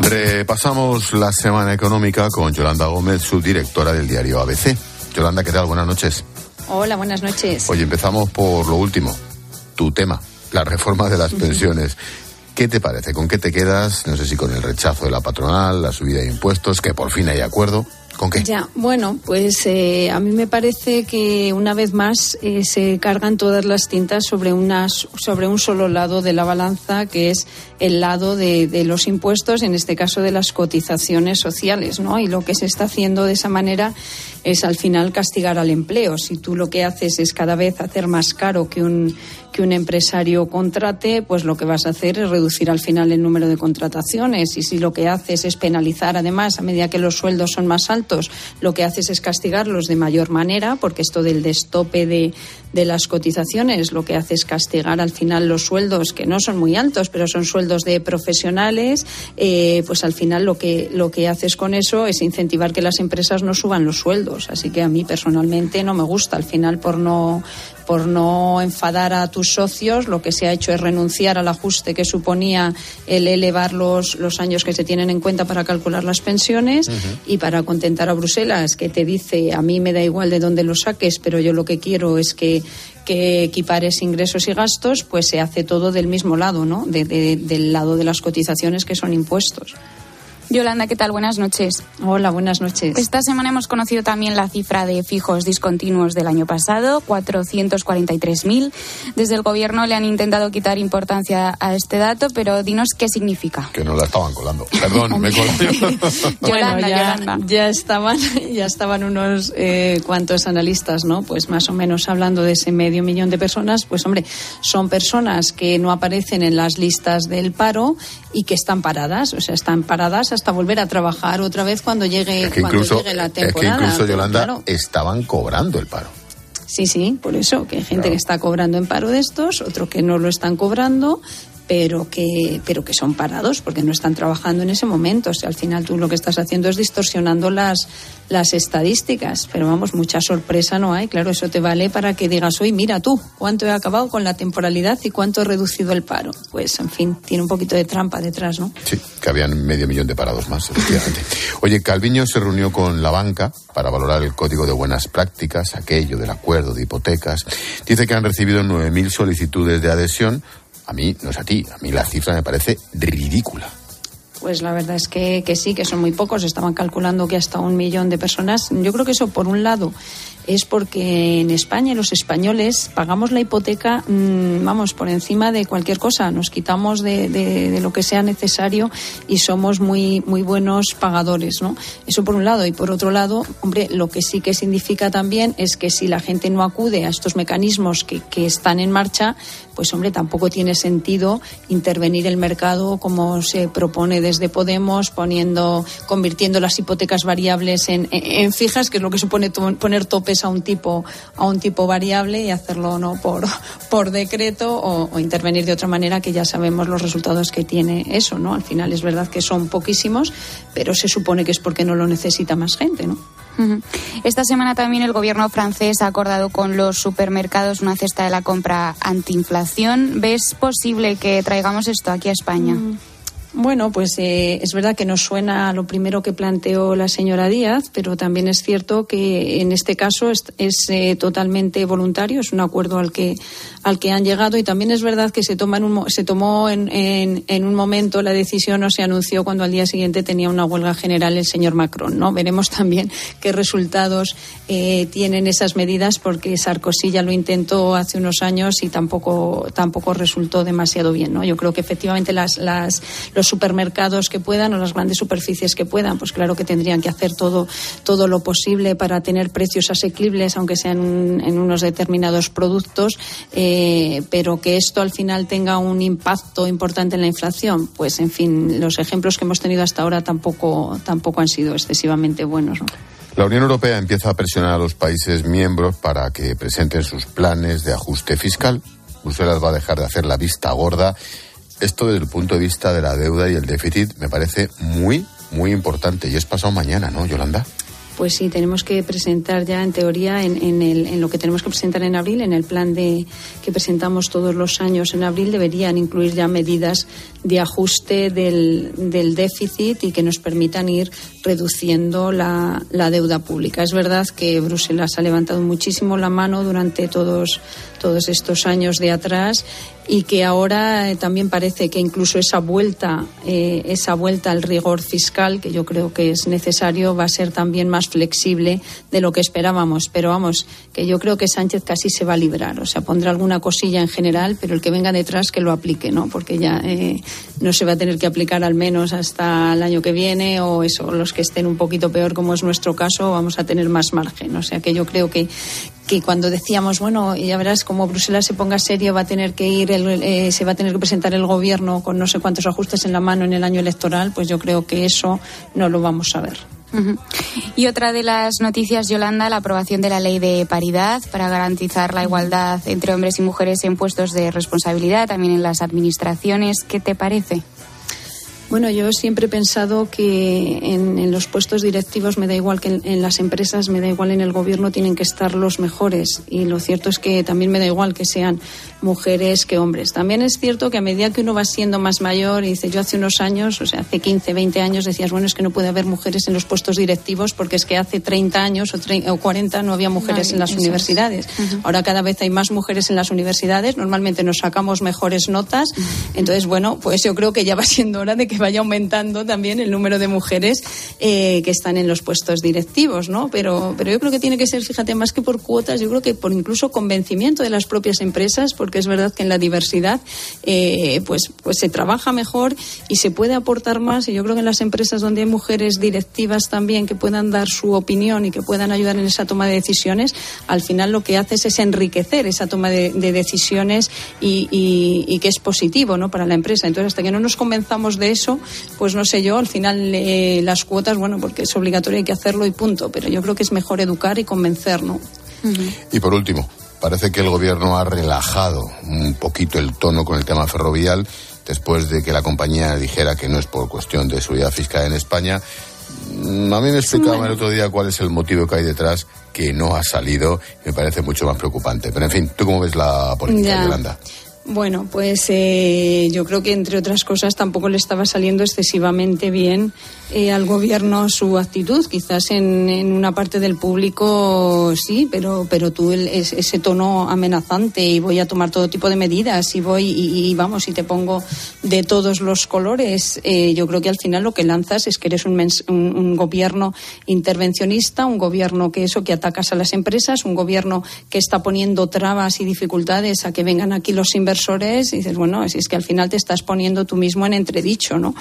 Repasamos la semana económica con Yolanda Gómez, subdirectora del diario ABC. Yolanda, ¿qué tal? Buenas noches. Hola, buenas noches. Oye, empezamos por lo último, tu tema, la reforma de las pensiones. ¿Qué te parece? ¿Con qué te quedas? No sé si con el rechazo de la patronal, la subida de impuestos, que por fin hay acuerdo. Bueno, pues eh, a mí me parece que una vez más eh, se cargan todas las tintas sobre, unas, sobre un solo lado de la balanza, que es el lado de, de, los impuestos, en este caso de las cotizaciones sociales, ¿no? Y lo que se está haciendo de esa manera es al final castigar al empleo. Si tú lo que haces es cada vez hacer más caro que un que un empresario contrate, pues lo que vas a hacer es reducir al final el número de contrataciones. Y si lo que haces es penalizar, además, a medida que los sueldos son más altos, lo que haces es castigarlos de mayor manera, porque esto del destope de, de las cotizaciones lo que hace es castigar al final los sueldos, que no son muy altos, pero son sueldos de profesionales, eh, pues al final lo que, lo que haces con eso es incentivar que las empresas no suban los sueldos. Así que a mí personalmente no me gusta. Al final, por no por no enfadar a tus socios, lo que se ha hecho es renunciar al ajuste que suponía el elevar los, los años que se tienen en cuenta para calcular las pensiones y para contentar a Bruselas, que te dice, a mí me da igual de dónde lo saques, pero yo lo que quiero es que que equipares ingresos y gastos, pues se hace todo del mismo lado, ¿no? del lado de las cotizaciones que son impuestos. Yolanda, ¿qué tal? Buenas noches. Hola, buenas noches. Esta semana hemos conocido también la cifra de fijos discontinuos del año pasado, 443.000. Desde el Gobierno le han intentado quitar importancia a este dato, pero dinos qué significa. Que no la estaban colando. Perdón, me coló. Yolanda, ya, ya, estaban, ya estaban unos eh, cuantos analistas, ¿no? Pues más o menos hablando de ese medio millón de personas, pues hombre, son personas que no aparecen en las listas del paro y que están paradas, o sea, están paradas hasta volver a trabajar otra vez cuando llegue, cuando llegue la temporada. Es que incluso, Yolanda, estaban cobrando el paro. Sí, sí, por eso, que hay gente que está cobrando en paro de estos, otro que no lo están cobrando, pero que, pero que son parados porque no están trabajando en ese momento. O sea, al final tú lo que estás haciendo es distorsionando las, las estadísticas. Pero vamos, mucha sorpresa no hay. Claro, eso te vale para que digas, hoy mira tú, cuánto he acabado con la temporalidad y cuánto he reducido el paro. Pues, en fin, tiene un poquito de trampa detrás, ¿no? Sí, que habían medio millón de parados más, efectivamente. Oye, Calviño se reunió con la banca para valorar el código de buenas prácticas, aquello del acuerdo de hipotecas. Dice que han recibido 9.000 solicitudes de adhesión a mí, no es a ti, a mí la cifra me parece ridícula. Pues la verdad es que, que sí, que son muy pocos. Estaban calculando que hasta un millón de personas. Yo creo que eso, por un lado, es porque en España los españoles pagamos la hipoteca, mm, vamos, por encima de cualquier cosa. Nos quitamos de, de, lo que sea necesario y somos muy, muy buenos pagadores, ¿no? Eso por un lado. Y por otro lado, hombre, lo que sí que significa también es que si la gente no acude a estos mecanismos que, que están en marcha, pues hombre, tampoco tiene sentido intervenir el mercado como se propone desde Podemos, poniendo, convirtiendo las hipotecas variables en, en fijas, que es lo que supone poner topes a un tipo a un tipo variable y hacerlo no por por decreto o, intervenir de otra manera que ya sabemos los resultados que tiene eso no al final es verdad que son poquísimos pero se supone que es porque no lo necesita más gente no esta semana también el gobierno francés ha acordado con los supermercados una cesta de la compra antiinflación. ¿Ves posible que traigamos esto aquí a España? Mm. Bueno, pues eh, es verdad que nos suena lo primero que planteó la señora Díaz, pero también es cierto que en este caso es, eh, totalmente voluntario, es un acuerdo al que al que han llegado y también es verdad que se toma en un, se tomó en, en, un momento la decisión o se anunció cuando al día siguiente tenía una huelga general el señor Macron, ¿no? Veremos también qué resultados eh, tienen esas medidas porque Sarkozy ya lo intentó hace unos años y tampoco tampoco resultó demasiado bien, ¿no? Yo creo que efectivamente las, las los supermercados que puedan o las grandes superficies que puedan, pues claro que tendrían que hacer todo, todo lo posible para tener precios asequibles, aunque sean en unos determinados productos, eh, pero que esto al final tenga un impacto importante en la inflación, pues en fin, los ejemplos que hemos tenido hasta ahora tampoco, tampoco han sido excesivamente buenos. La Unión Europea empieza a presionar a los países miembros para que presenten sus planes de ajuste fiscal. Bruselas va a dejar de hacer la vista gorda esto desde el punto de vista de la deuda y el déficit me parece muy, muy importante. Y es pasado mañana, ¿no, Yolanda? Pues sí, tenemos que presentar ya en teoría en, en, el, en, lo que tenemos que presentar en abril, en el plan de, que presentamos todos los años en abril, deberían incluir ya medidas de ajuste del, del déficit y que nos permitan ir reduciendo la, la, deuda pública. Es verdad que Bruselas ha levantado muchísimo la mano durante todos, todos estos años de atrás y que ahora eh, también parece que incluso esa vuelta, eh, esa vuelta al rigor fiscal, que yo creo que es necesario, va a ser también más flexible de lo que esperábamos. Pero vamos, que yo creo que Sánchez casi se va a librar. O sea, pondrá alguna cosilla en general, pero el que venga detrás que lo aplique, ¿no? Porque ya eh, no se va a tener que aplicar al menos hasta el año que viene o eso, los que estén un poquito peor, como es nuestro caso, vamos a tener más margen. O sea, que yo creo que, que cuando decíamos, bueno, ya verás, como Bruselas se ponga serio, va a tener que ir, eh, se va a tener que presentar el gobierno con no sé cuántos ajustes en la mano en el año electoral, pues yo creo que eso no lo vamos a ver. Y otra de las noticias, Yolanda, la aprobación de la ley de paridad para garantizar la igualdad entre hombres y mujeres en puestos de responsabilidad, también en las administraciones. ¿Qué te parece? Bueno, yo siempre he pensado que en, los puestos directivos me da igual que en, las empresas, me da igual en el gobierno, tienen que estar los mejores. Y lo cierto es que también me da igual que sean mujeres que hombres. También es cierto que a medida que uno va siendo más mayor, y dice, yo hace unos años, o sea, hace 15, 20 años, decías, bueno, es que no puede haber mujeres en los puestos directivos porque es que hace 30 años o, 40 no había mujeres en las universidades. Ahora cada vez hay más mujeres en las universidades, normalmente nos sacamos mejores notas. Entonces, bueno, pues yo creo que ya va siendo hora de que vaya aumentando también el número de mujeres eh, que están en los puestos directivos, ¿no? Pero, pero yo creo que tiene que ser, fíjate, más que por cuotas, yo creo que por incluso convencimiento de las propias empresas, porque es verdad que en la diversidad eh, pues, pues se trabaja mejor y se puede aportar más. Y yo creo que en las empresas donde hay mujeres directivas también que puedan dar su opinión y que puedan ayudar en esa toma de decisiones, al final lo que haces es enriquecer esa toma de, decisiones y, y, y, que es positivo ¿no? para la empresa. Entonces, hasta que no nos convenzamos de eso, eso, pues no sé yo, al final eh, las cuotas, bueno, porque es obligatorio, hay que hacerlo y punto, pero yo creo que es mejor educar y convencer, ¿no? Y por último, parece que el gobierno ha relajado un poquito el tono con el tema ferrovial después de que la compañía dijera que no es por cuestión de seguridad fiscal en España. Mm, A mí me explicaban el otro día cuál es el motivo que hay detrás, que no ha salido, me parece mucho más preocupante. Pero en fin, ¿tú cómo ves la política, Ya. Yolanda? Bueno, pues eh, yo creo que entre otras cosas tampoco le estaba saliendo excesivamente bien eh, al gobierno su actitud. Quizás en, en una parte del público sí, pero pero tú el- es- ese tono amenazante y voy a tomar todo tipo de medidas y voy y, y vamos y te pongo de todos los colores. eh, yo creo que al final lo que lanzas es que eres un, mens- un, un gobierno intervencionista, un gobierno que eso que atacas a las empresas, un gobierno que está poniendo trabas y dificultades a que vengan aquí los inversores y dices, bueno, si es que al final te estás poniendo tú mismo en entredicho, ¿no?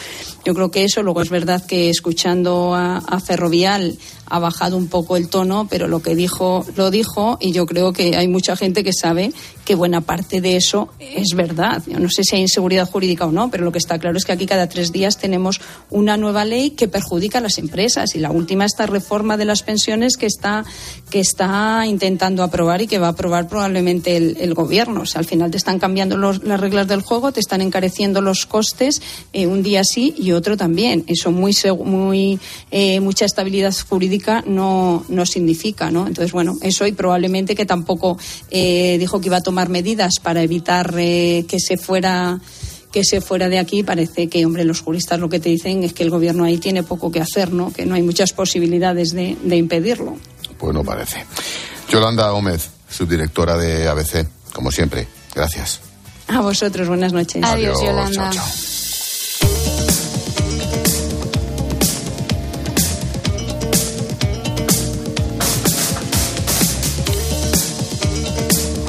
Yo creo que eso, luego es verdad que escuchando a, a Ferrovial ha bajado un poco el tono, pero lo que dijo, lo dijo y yo creo que hay mucha gente que sabe que buena parte de eso es verdad. Yo no sé si hay inseguridad jurídica o no, pero lo que está claro es que aquí cada tres días tenemos una nueva ley que perjudica a las empresas y la última esta reforma de las pensiones que está que está intentando aprobar y que va a aprobar probablemente el, gobierno. O sea, al final te están cambiando las reglas del juego, te están encareciendo los costes eh, un día sí y otro también. Eso muy muy eh, mucha estabilidad jurídica no no significa, ¿no? Entonces bueno, eso y probablemente que tampoco eh, dijo que iba a tomar medidas para evitar eh, que se fuera que se fuera de aquí parece que hombre los juristas lo que te dicen es que el gobierno ahí tiene poco que hacer no que no hay muchas posibilidades de, de impedirlo Pues no parece. Yolanda Gómez, subdirectora de ABC, como siempre, gracias. a vosotros buenas noches Adiós, Adiós, Yolanda. chao, chao.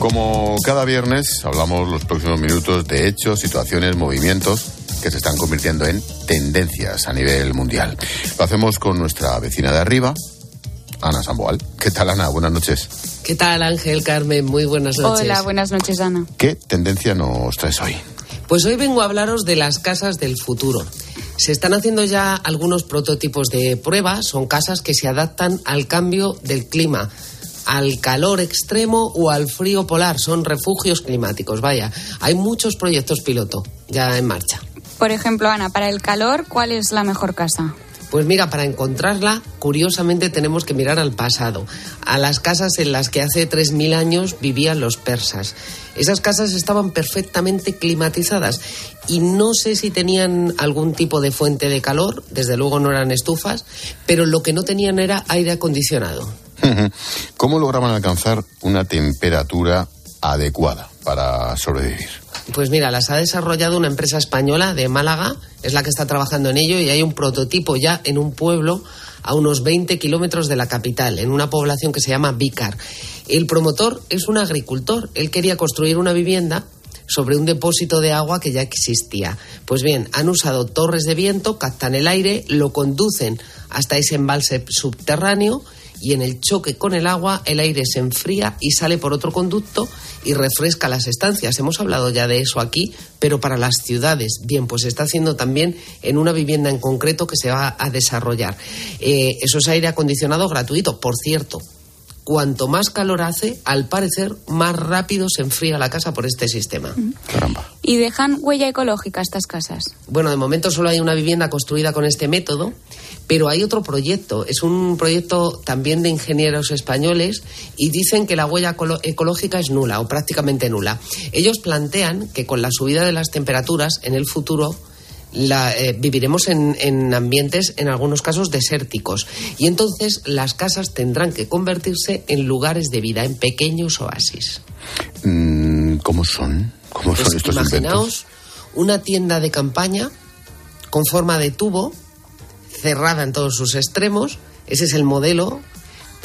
Como cada viernes, hablamos los próximos minutos de hechos, situaciones, movimientos que se están convirtiendo en tendencias a nivel mundial. Lo hacemos con nuestra vecina de arriba, Ana Samboal. ¿Qué tal, Ana? Buenas noches. ¿Qué tal, Ángel, Carmen? Muy buenas noches. Hola, buenas noches, Ana. ¿Qué tendencia nos traes hoy? Pues hoy vengo a hablaros de las casas del futuro. Se están haciendo ya algunos prototipos de prueba. Son casas que se adaptan al cambio del clima, al calor extremo o al frío polar. Son refugios climáticos. Vaya, hay muchos proyectos piloto ya en marcha. Por ejemplo, Ana, para el calor, ¿cuál es la mejor casa? Pues mira, para encontrarla, curiosamente tenemos que mirar al pasado, a las casas en las que hace 3.000 años vivían los persas. Esas casas estaban perfectamente climatizadas y no sé si tenían algún tipo de fuente de calor, desde luego no eran estufas, pero lo que no tenían era aire acondicionado. ¿Cómo lograban alcanzar una temperatura adecuada para sobrevivir? Pues mira, las ha desarrollado una empresa española de Málaga, es la que está trabajando en ello y hay un prototipo ya en un pueblo a unos 20 kilómetros de la capital, en una población que se llama Vícar. El promotor es un agricultor, él quería construir una vivienda sobre un depósito de agua que ya existía. Pues bien, han usado torres de viento, captan el aire, lo conducen hasta ese embalse subterráneo y en el choque con el agua el aire se enfría y sale por otro conducto y refresca las estancias. Hemos hablado ya de eso aquí, pero para las ciudades, bien, pues se está haciendo también en una vivienda en concreto que se va a desarrollar. Eh, eso es aire acondicionado gratuito, por cierto. Cuanto más calor hace, al parecer, más rápido se enfría la casa por este sistema. ¿Y dejan huella ecológica estas casas? Bueno, de momento solo hay una vivienda construida con este método, pero hay otro proyecto. Es un proyecto también de ingenieros españoles y dicen que la huella ecológica es nula o prácticamente nula. Ellos plantean que con la subida de las temperaturas en el futuro la, eh, viviremos en, en ambientes, en algunos casos, desérticos. Y entonces las casas tendrán que convertirse en lugares de vida, en pequeños oasis. Mm, ¿Cómo son? ¿Cómo Pues son estos inventos? imaginaos una tienda de campaña con forma de tubo, cerrada en todos sus extremos. Ese es el modelo,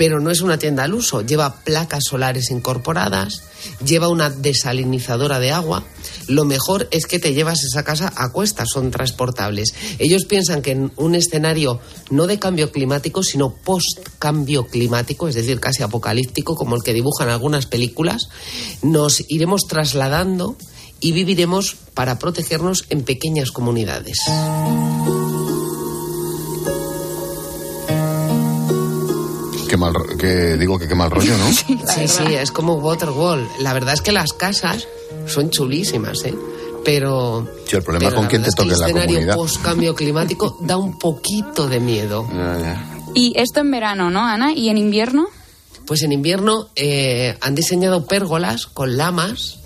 pero no es una tienda al uso. Lleva placas solares incorporadas, lleva una desalinizadora de agua. Lo mejor es que te llevas esa casa a cuestas, son transportables. Ellos piensan que en un escenario no de cambio climático, sino post-cambio climático, es decir, casi apocalíptico, como el que dibujan algunas películas, nos iremos trasladando y viviremos para protegernos en pequeñas comunidades. Qué mal, ro- que digo que qué mal rollo, ¿no? Sí, sí, es como Waterwall. La verdad es que las casas son chulísimas, ¿eh? Pero, Sí, el problema pero es con la quién te verdad es que toque la el escenario comunidad. post-cambio climático da un poquito de miedo. Y esto en verano, ¿no, Ana? ¿Y en invierno? Pues en invierno eh, han diseñado pérgolas con lamas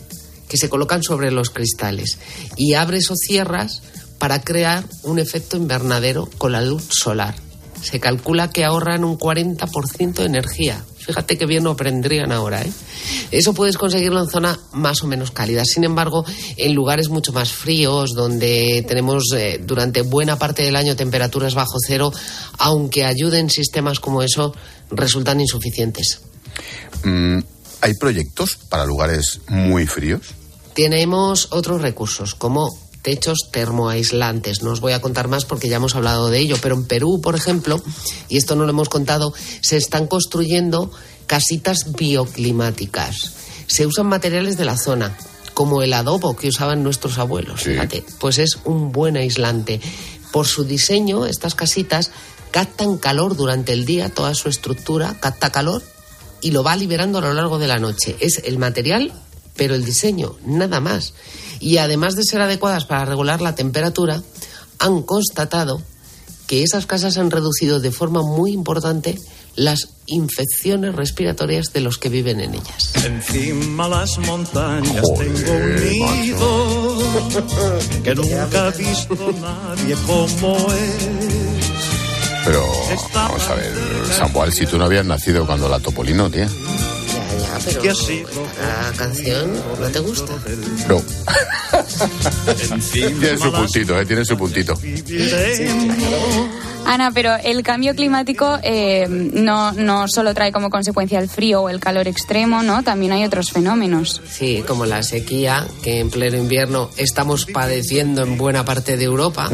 que se colocan sobre los cristales y abres o cierras para crear un efecto invernadero con la luz solar. Se calcula que ahorran un 40% de energía. Fíjate que bien lo aprenderían ahora, ¿eh? Eso puedes conseguirlo en zonas más o menos cálidas. Sin embargo, en lugares mucho más fríos, donde tenemos eh, durante buena parte del año temperaturas bajo cero, aunque ayuden sistemas como eso, resultan insuficientes. Mm, ¿Hay proyectos para lugares muy fríos? Tenemos otros recursos, como techos termoaislantes. No os voy a contar más porque ya hemos hablado de ello, pero en Perú, por ejemplo, y esto no lo hemos contado, se están construyendo casitas bioclimáticas. Se usan materiales de la zona, como el adobo que usaban nuestros abuelos. Fíjate, pues es un buen aislante. Por su diseño, estas casitas captan calor durante el día, toda su estructura capta calor y lo va liberando a lo largo de la noche. Es el material, pero el diseño, nada más. Y además de ser adecuadas para regular la temperatura, han constatado que esas casas han reducido de forma muy importante las infecciones respiratorias de los que viven en ellas. Encima las montañas tengo un nido que nunca ha visto nadie como es. Pero vamos a ver, Samuel, si tú no habías nacido cuando la Topolino, tía. Pero la canción no te gusta. No. tiene su puntito, ¿eh? Tiene su puntito. Ana, pero el cambio climático eh, no, no solo trae como consecuencia el frío o el calor extremo, ¿no? También hay otros fenómenos. Sí, como la sequía, que en pleno invierno estamos padeciendo en buena parte de Europa.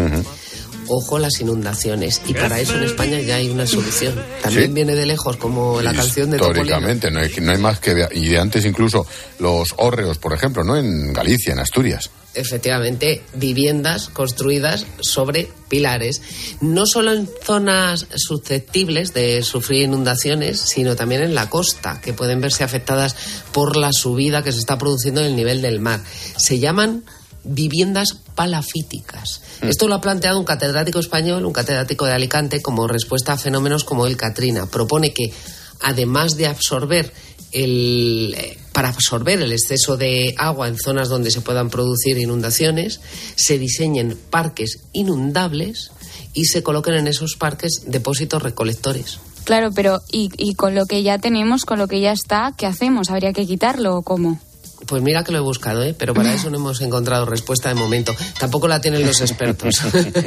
Ojo las inundaciones. Y para eso en España ya hay una solución. También Sí. viene de lejos, como la canción de. Históricamente, no hay, no hay más que... Y de antes incluso los hórreos, por ejemplo, ¿no? En Galicia, en Asturias. efectivamente viviendas construidas sobre pilares, no solo en zonas susceptibles de sufrir inundaciones, sino también en la costa, que pueden verse afectadas por la subida que se está produciendo en el nivel del mar. Se llaman viviendas palafíticas. Esto lo ha planteado un catedrático español, un catedrático de Alicante, como respuesta a fenómenos como el Katrina. Propone que, además de absorber el, eh, para absorber el exceso de agua en zonas donde se puedan producir inundaciones, se diseñen parques inundables y se coloquen en esos parques depósitos recolectores. Claro, pero ¿y, y con lo que ya tenemos, con lo que ya está, qué hacemos? ¿Habría que quitarlo o cómo? Pues mira que lo he buscado, ¿eh? pero para eso no hemos encontrado respuesta de momento. Tampoco la tienen los expertos,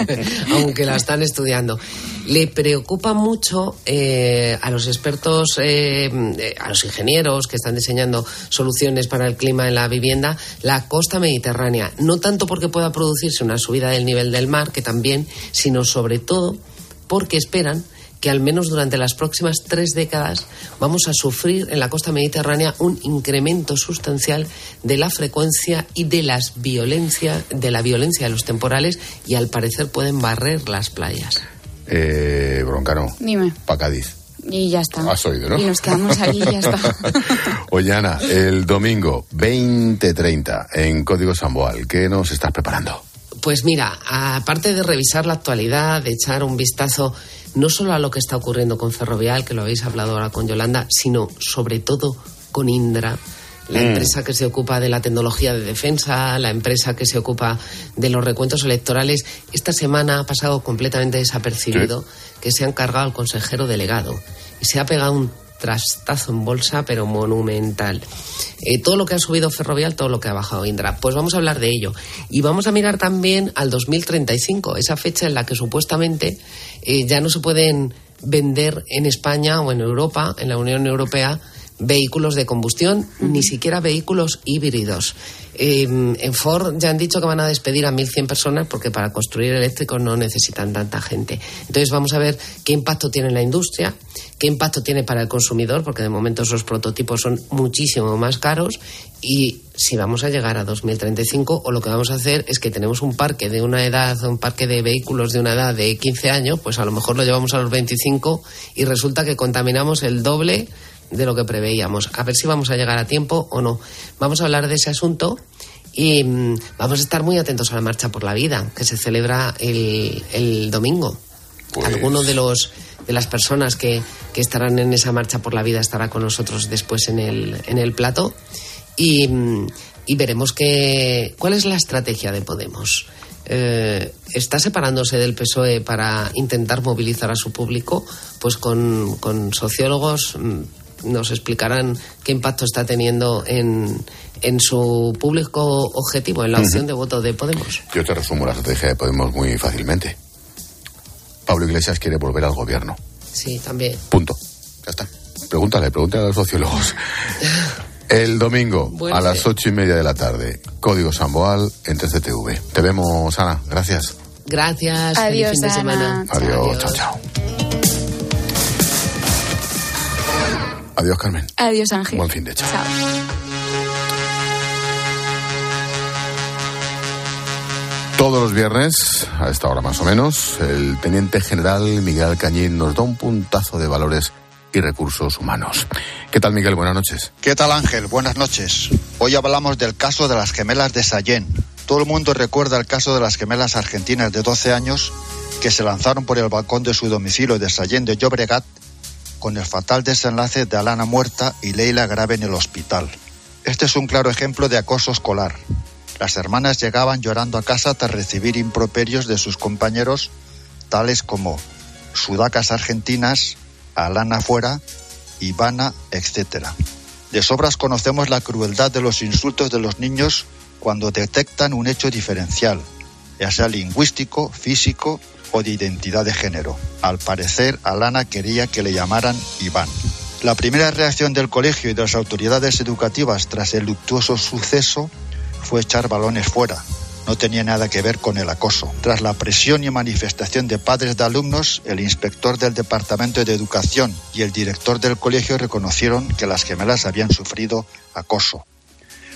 aunque la están estudiando. Le preocupa mucho eh, a los expertos, eh, eh, a los ingenieros que están diseñando soluciones para el clima en la vivienda, la costa mediterránea. No tanto porque pueda producirse una subida del nivel del mar, que también, sino sobre todo porque esperan que al menos durante las próximas tres décadas vamos a sufrir en la costa mediterránea un incremento sustancial de la frecuencia y de las violencia, de la violencia de los temporales y al parecer pueden barrer las playas. Eh, Broncano, Dime. pa' Cádiz. Y ya está. Has oído, ¿no? Y nos quedamos ahí y ya está. Oye, Ana, el domingo 20.30 en Código Samboal, ¿qué nos estás preparando? Pues mira, aparte de revisar la actualidad, de echar un vistazo no solo a lo que está ocurriendo con Ferrovial, que lo habéis hablado ahora con Yolanda, sino sobre todo con Indra, la Mm. empresa que se ocupa de la tecnología de defensa, la empresa que se ocupa de los recuentos electorales. Esta semana ha pasado completamente desapercibido que se ha encargado al consejero delegado y se ha pegado un trastazo en bolsa, pero monumental. Eh, todo lo que ha subido Ferrovial, todo lo que ha bajado Indra. Pues vamos a hablar de ello. Y vamos a mirar también al 2035, esa fecha en la que supuestamente eh, ya no se pueden vender en España o en Europa, en la Unión Europea, vehículos de combustión, ni siquiera vehículos híbridos. Eh, en Ford ya han dicho que van a despedir a 1.100 personas porque para construir eléctricos no necesitan tanta gente. Entonces vamos a ver qué impacto tiene en la industria, qué impacto tiene para el consumidor, porque de momento esos prototipos son muchísimo más caros y si vamos a llegar a 2035 o lo que vamos a hacer es que tenemos un parque de una edad, un parque de vehículos de una edad de 15 años, pues a lo mejor lo llevamos a los 25 y resulta que contaminamos el doble de lo que preveíamos. A ver si vamos a llegar a tiempo o no. Vamos a hablar de ese asunto y mm, vamos a estar muy atentos a la Marcha por la Vida, que se celebra el, el domingo. Pues Alguno de los de las personas que, que estarán en esa Marcha por la Vida estará con nosotros después en el, en el plato y, mm, y veremos que, cuál es la estrategia de Podemos. Eh, está separándose del PSOE para intentar movilizar a su público, pues con, con sociólogos mm, nos explicarán qué impacto está teniendo en, en su público objetivo, en la opción de voto de Podemos. Yo te resumo la estrategia de Podemos muy fácilmente. Pablo Iglesias quiere volver al gobierno. Sí, también. Punto. Ya está. Pregúntale, pregúntale a los sociólogos. El domingo Bueno, a las ocho y media de la tarde, Código Samboal en 3CTV. Te vemos, Ana. Gracias. Gracias. feliz Adiós, fin de Ana. semana. Adiós, chao, chao. Adiós, Carmen. Adiós, Ángel. Buen fin de chao. Chao. Todos los viernes, a esta hora más o menos, el teniente general Miguel Alcañín nos da un puntazo de valores y recursos humanos. ¿Qué tal, Miguel? Buenas noches. ¿Qué tal Ángel? Buenas noches. Hoy hablamos del caso de las gemelas de Sallén. Todo el mundo recuerda el caso de las gemelas argentinas de 12 años que se lanzaron por el balcón de su domicilio de Sallén de Llobregat con el fatal desenlace de Alana muerta y Leila grave en el hospital. Este es un claro ejemplo de acoso escolar. Las hermanas llegaban llorando a casa tras recibir improperios de sus compañeros, tales como sudacas argentinas, Alana fuera, Ivana, etc. De sobras conocemos la crueldad de los insultos de los niños cuando detectan un hecho diferencial, ya sea lingüístico, físico o de identidad de género. Al parecer, Alana quería que le llamaran Iván. La primera reacción del colegio y de las autoridades educativas tras el luctuoso suceso fue echar balones fuera. No tenía nada que ver con el acoso. Tras la presión y manifestación de padres de alumnos, el inspector del Departamento de Educación y el director del colegio reconocieron que las gemelas habían sufrido acoso.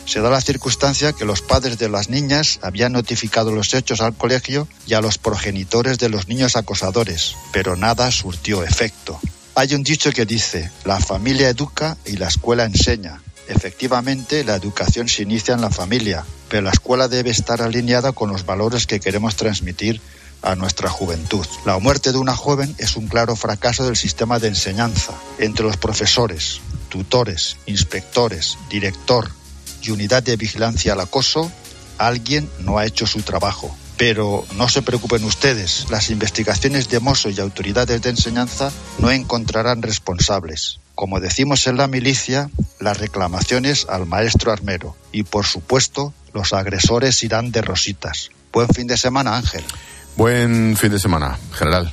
Se da la circunstancia que los padres de las niñas habían notificado los hechos al colegio y a los progenitores de los niños acosadores, pero nada surtió efecto. Hay un dicho que dice, la familia educa y la escuela enseña. Efectivamente, la educación se inicia en la familia, pero la escuela debe estar alineada con los valores que queremos transmitir a nuestra juventud. La muerte de una joven es un claro fracaso del sistema de enseñanza. Entre los profesores, tutores, inspectores, director y unidad de vigilancia al acoso, alguien no ha hecho su trabajo. Pero no se preocupen ustedes, las investigaciones de Mosso y autoridades de enseñanza no encontrarán responsables. Como decimos en la milicia, las reclamaciones al maestro armero. Y por supuesto, los agresores irán de rositas. Buen fin de semana, Ángel. Buen fin de semana, general.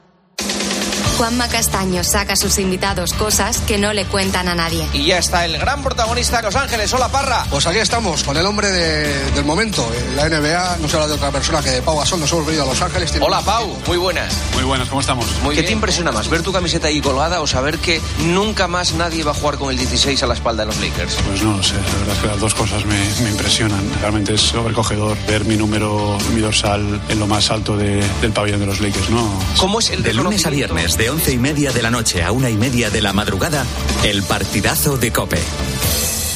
Juanma Castaño saca a sus invitados cosas que no le cuentan a nadie. Y ya está el gran protagonista de Los Ángeles. Hola, Parra. Pues aquí estamos, con el hombre de- del momento. En la NBA no se habla de otra persona que de Pau Gasol. Nos hemos venido a Los Ángeles. Hola, Pau. Muy buenas. Muy buenas, ¿cómo estamos? ¿Qué te impresiona más, ver tu camiseta ahí colgada o saber que nunca más nadie va a jugar con el 16 a la espalda de los Lakers? Pues no lo sé, la verdad es que las dos cosas me, me impresionan. Realmente es sobrecogedor ver mi número, mi dorsal en lo más alto de- del pabellón de los Lakers, ¿no? ¿Cómo es el De lunes a viernes, de once y media de la noche a una y media de la madrugada, el partidazo de Cope.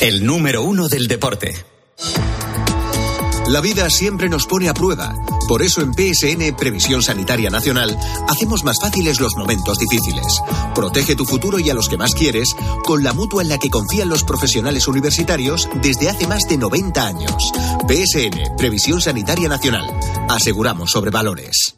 El número uno del deporte. La vida siempre nos pone a prueba. Por eso en PSN Previsión Sanitaria Nacional hacemos más fáciles los momentos difíciles. Protege tu futuro y a los que más quieres con la mutua en la que confían los profesionales universitarios desde hace más de 90 años. PSN Previsión Sanitaria Nacional. Aseguramos sobre valores.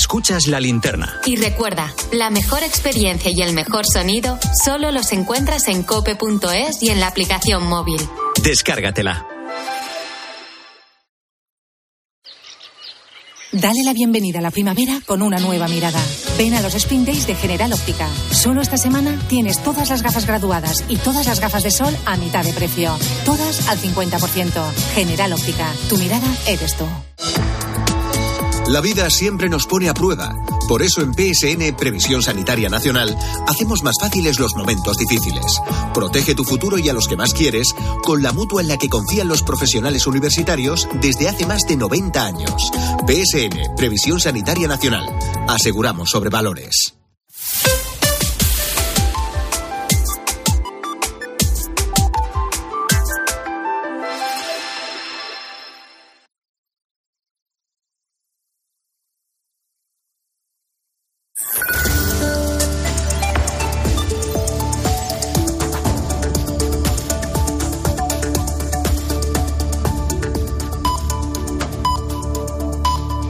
Escuchas la linterna. Y recuerda, la mejor experiencia y el mejor sonido solo los encuentras en cope.es y en la aplicación móvil. Descárgatela. Dale la bienvenida a la primavera con una nueva mirada. Ven a los Spring Days de General Óptica. Solo esta semana tienes todas las gafas graduadas y todas las gafas de sol a mitad de precio. Todas al 50%. General Óptica. Tu mirada eres tú. La vida siempre nos pone a prueba. Por eso en PSN Previsión Sanitaria Nacional hacemos más fáciles los momentos difíciles. Protege tu futuro y a los que más quieres con la mutua en la que confían los profesionales universitarios desde hace más de 90 años. PSN Previsión Sanitaria Nacional. Aseguramos sobre valores.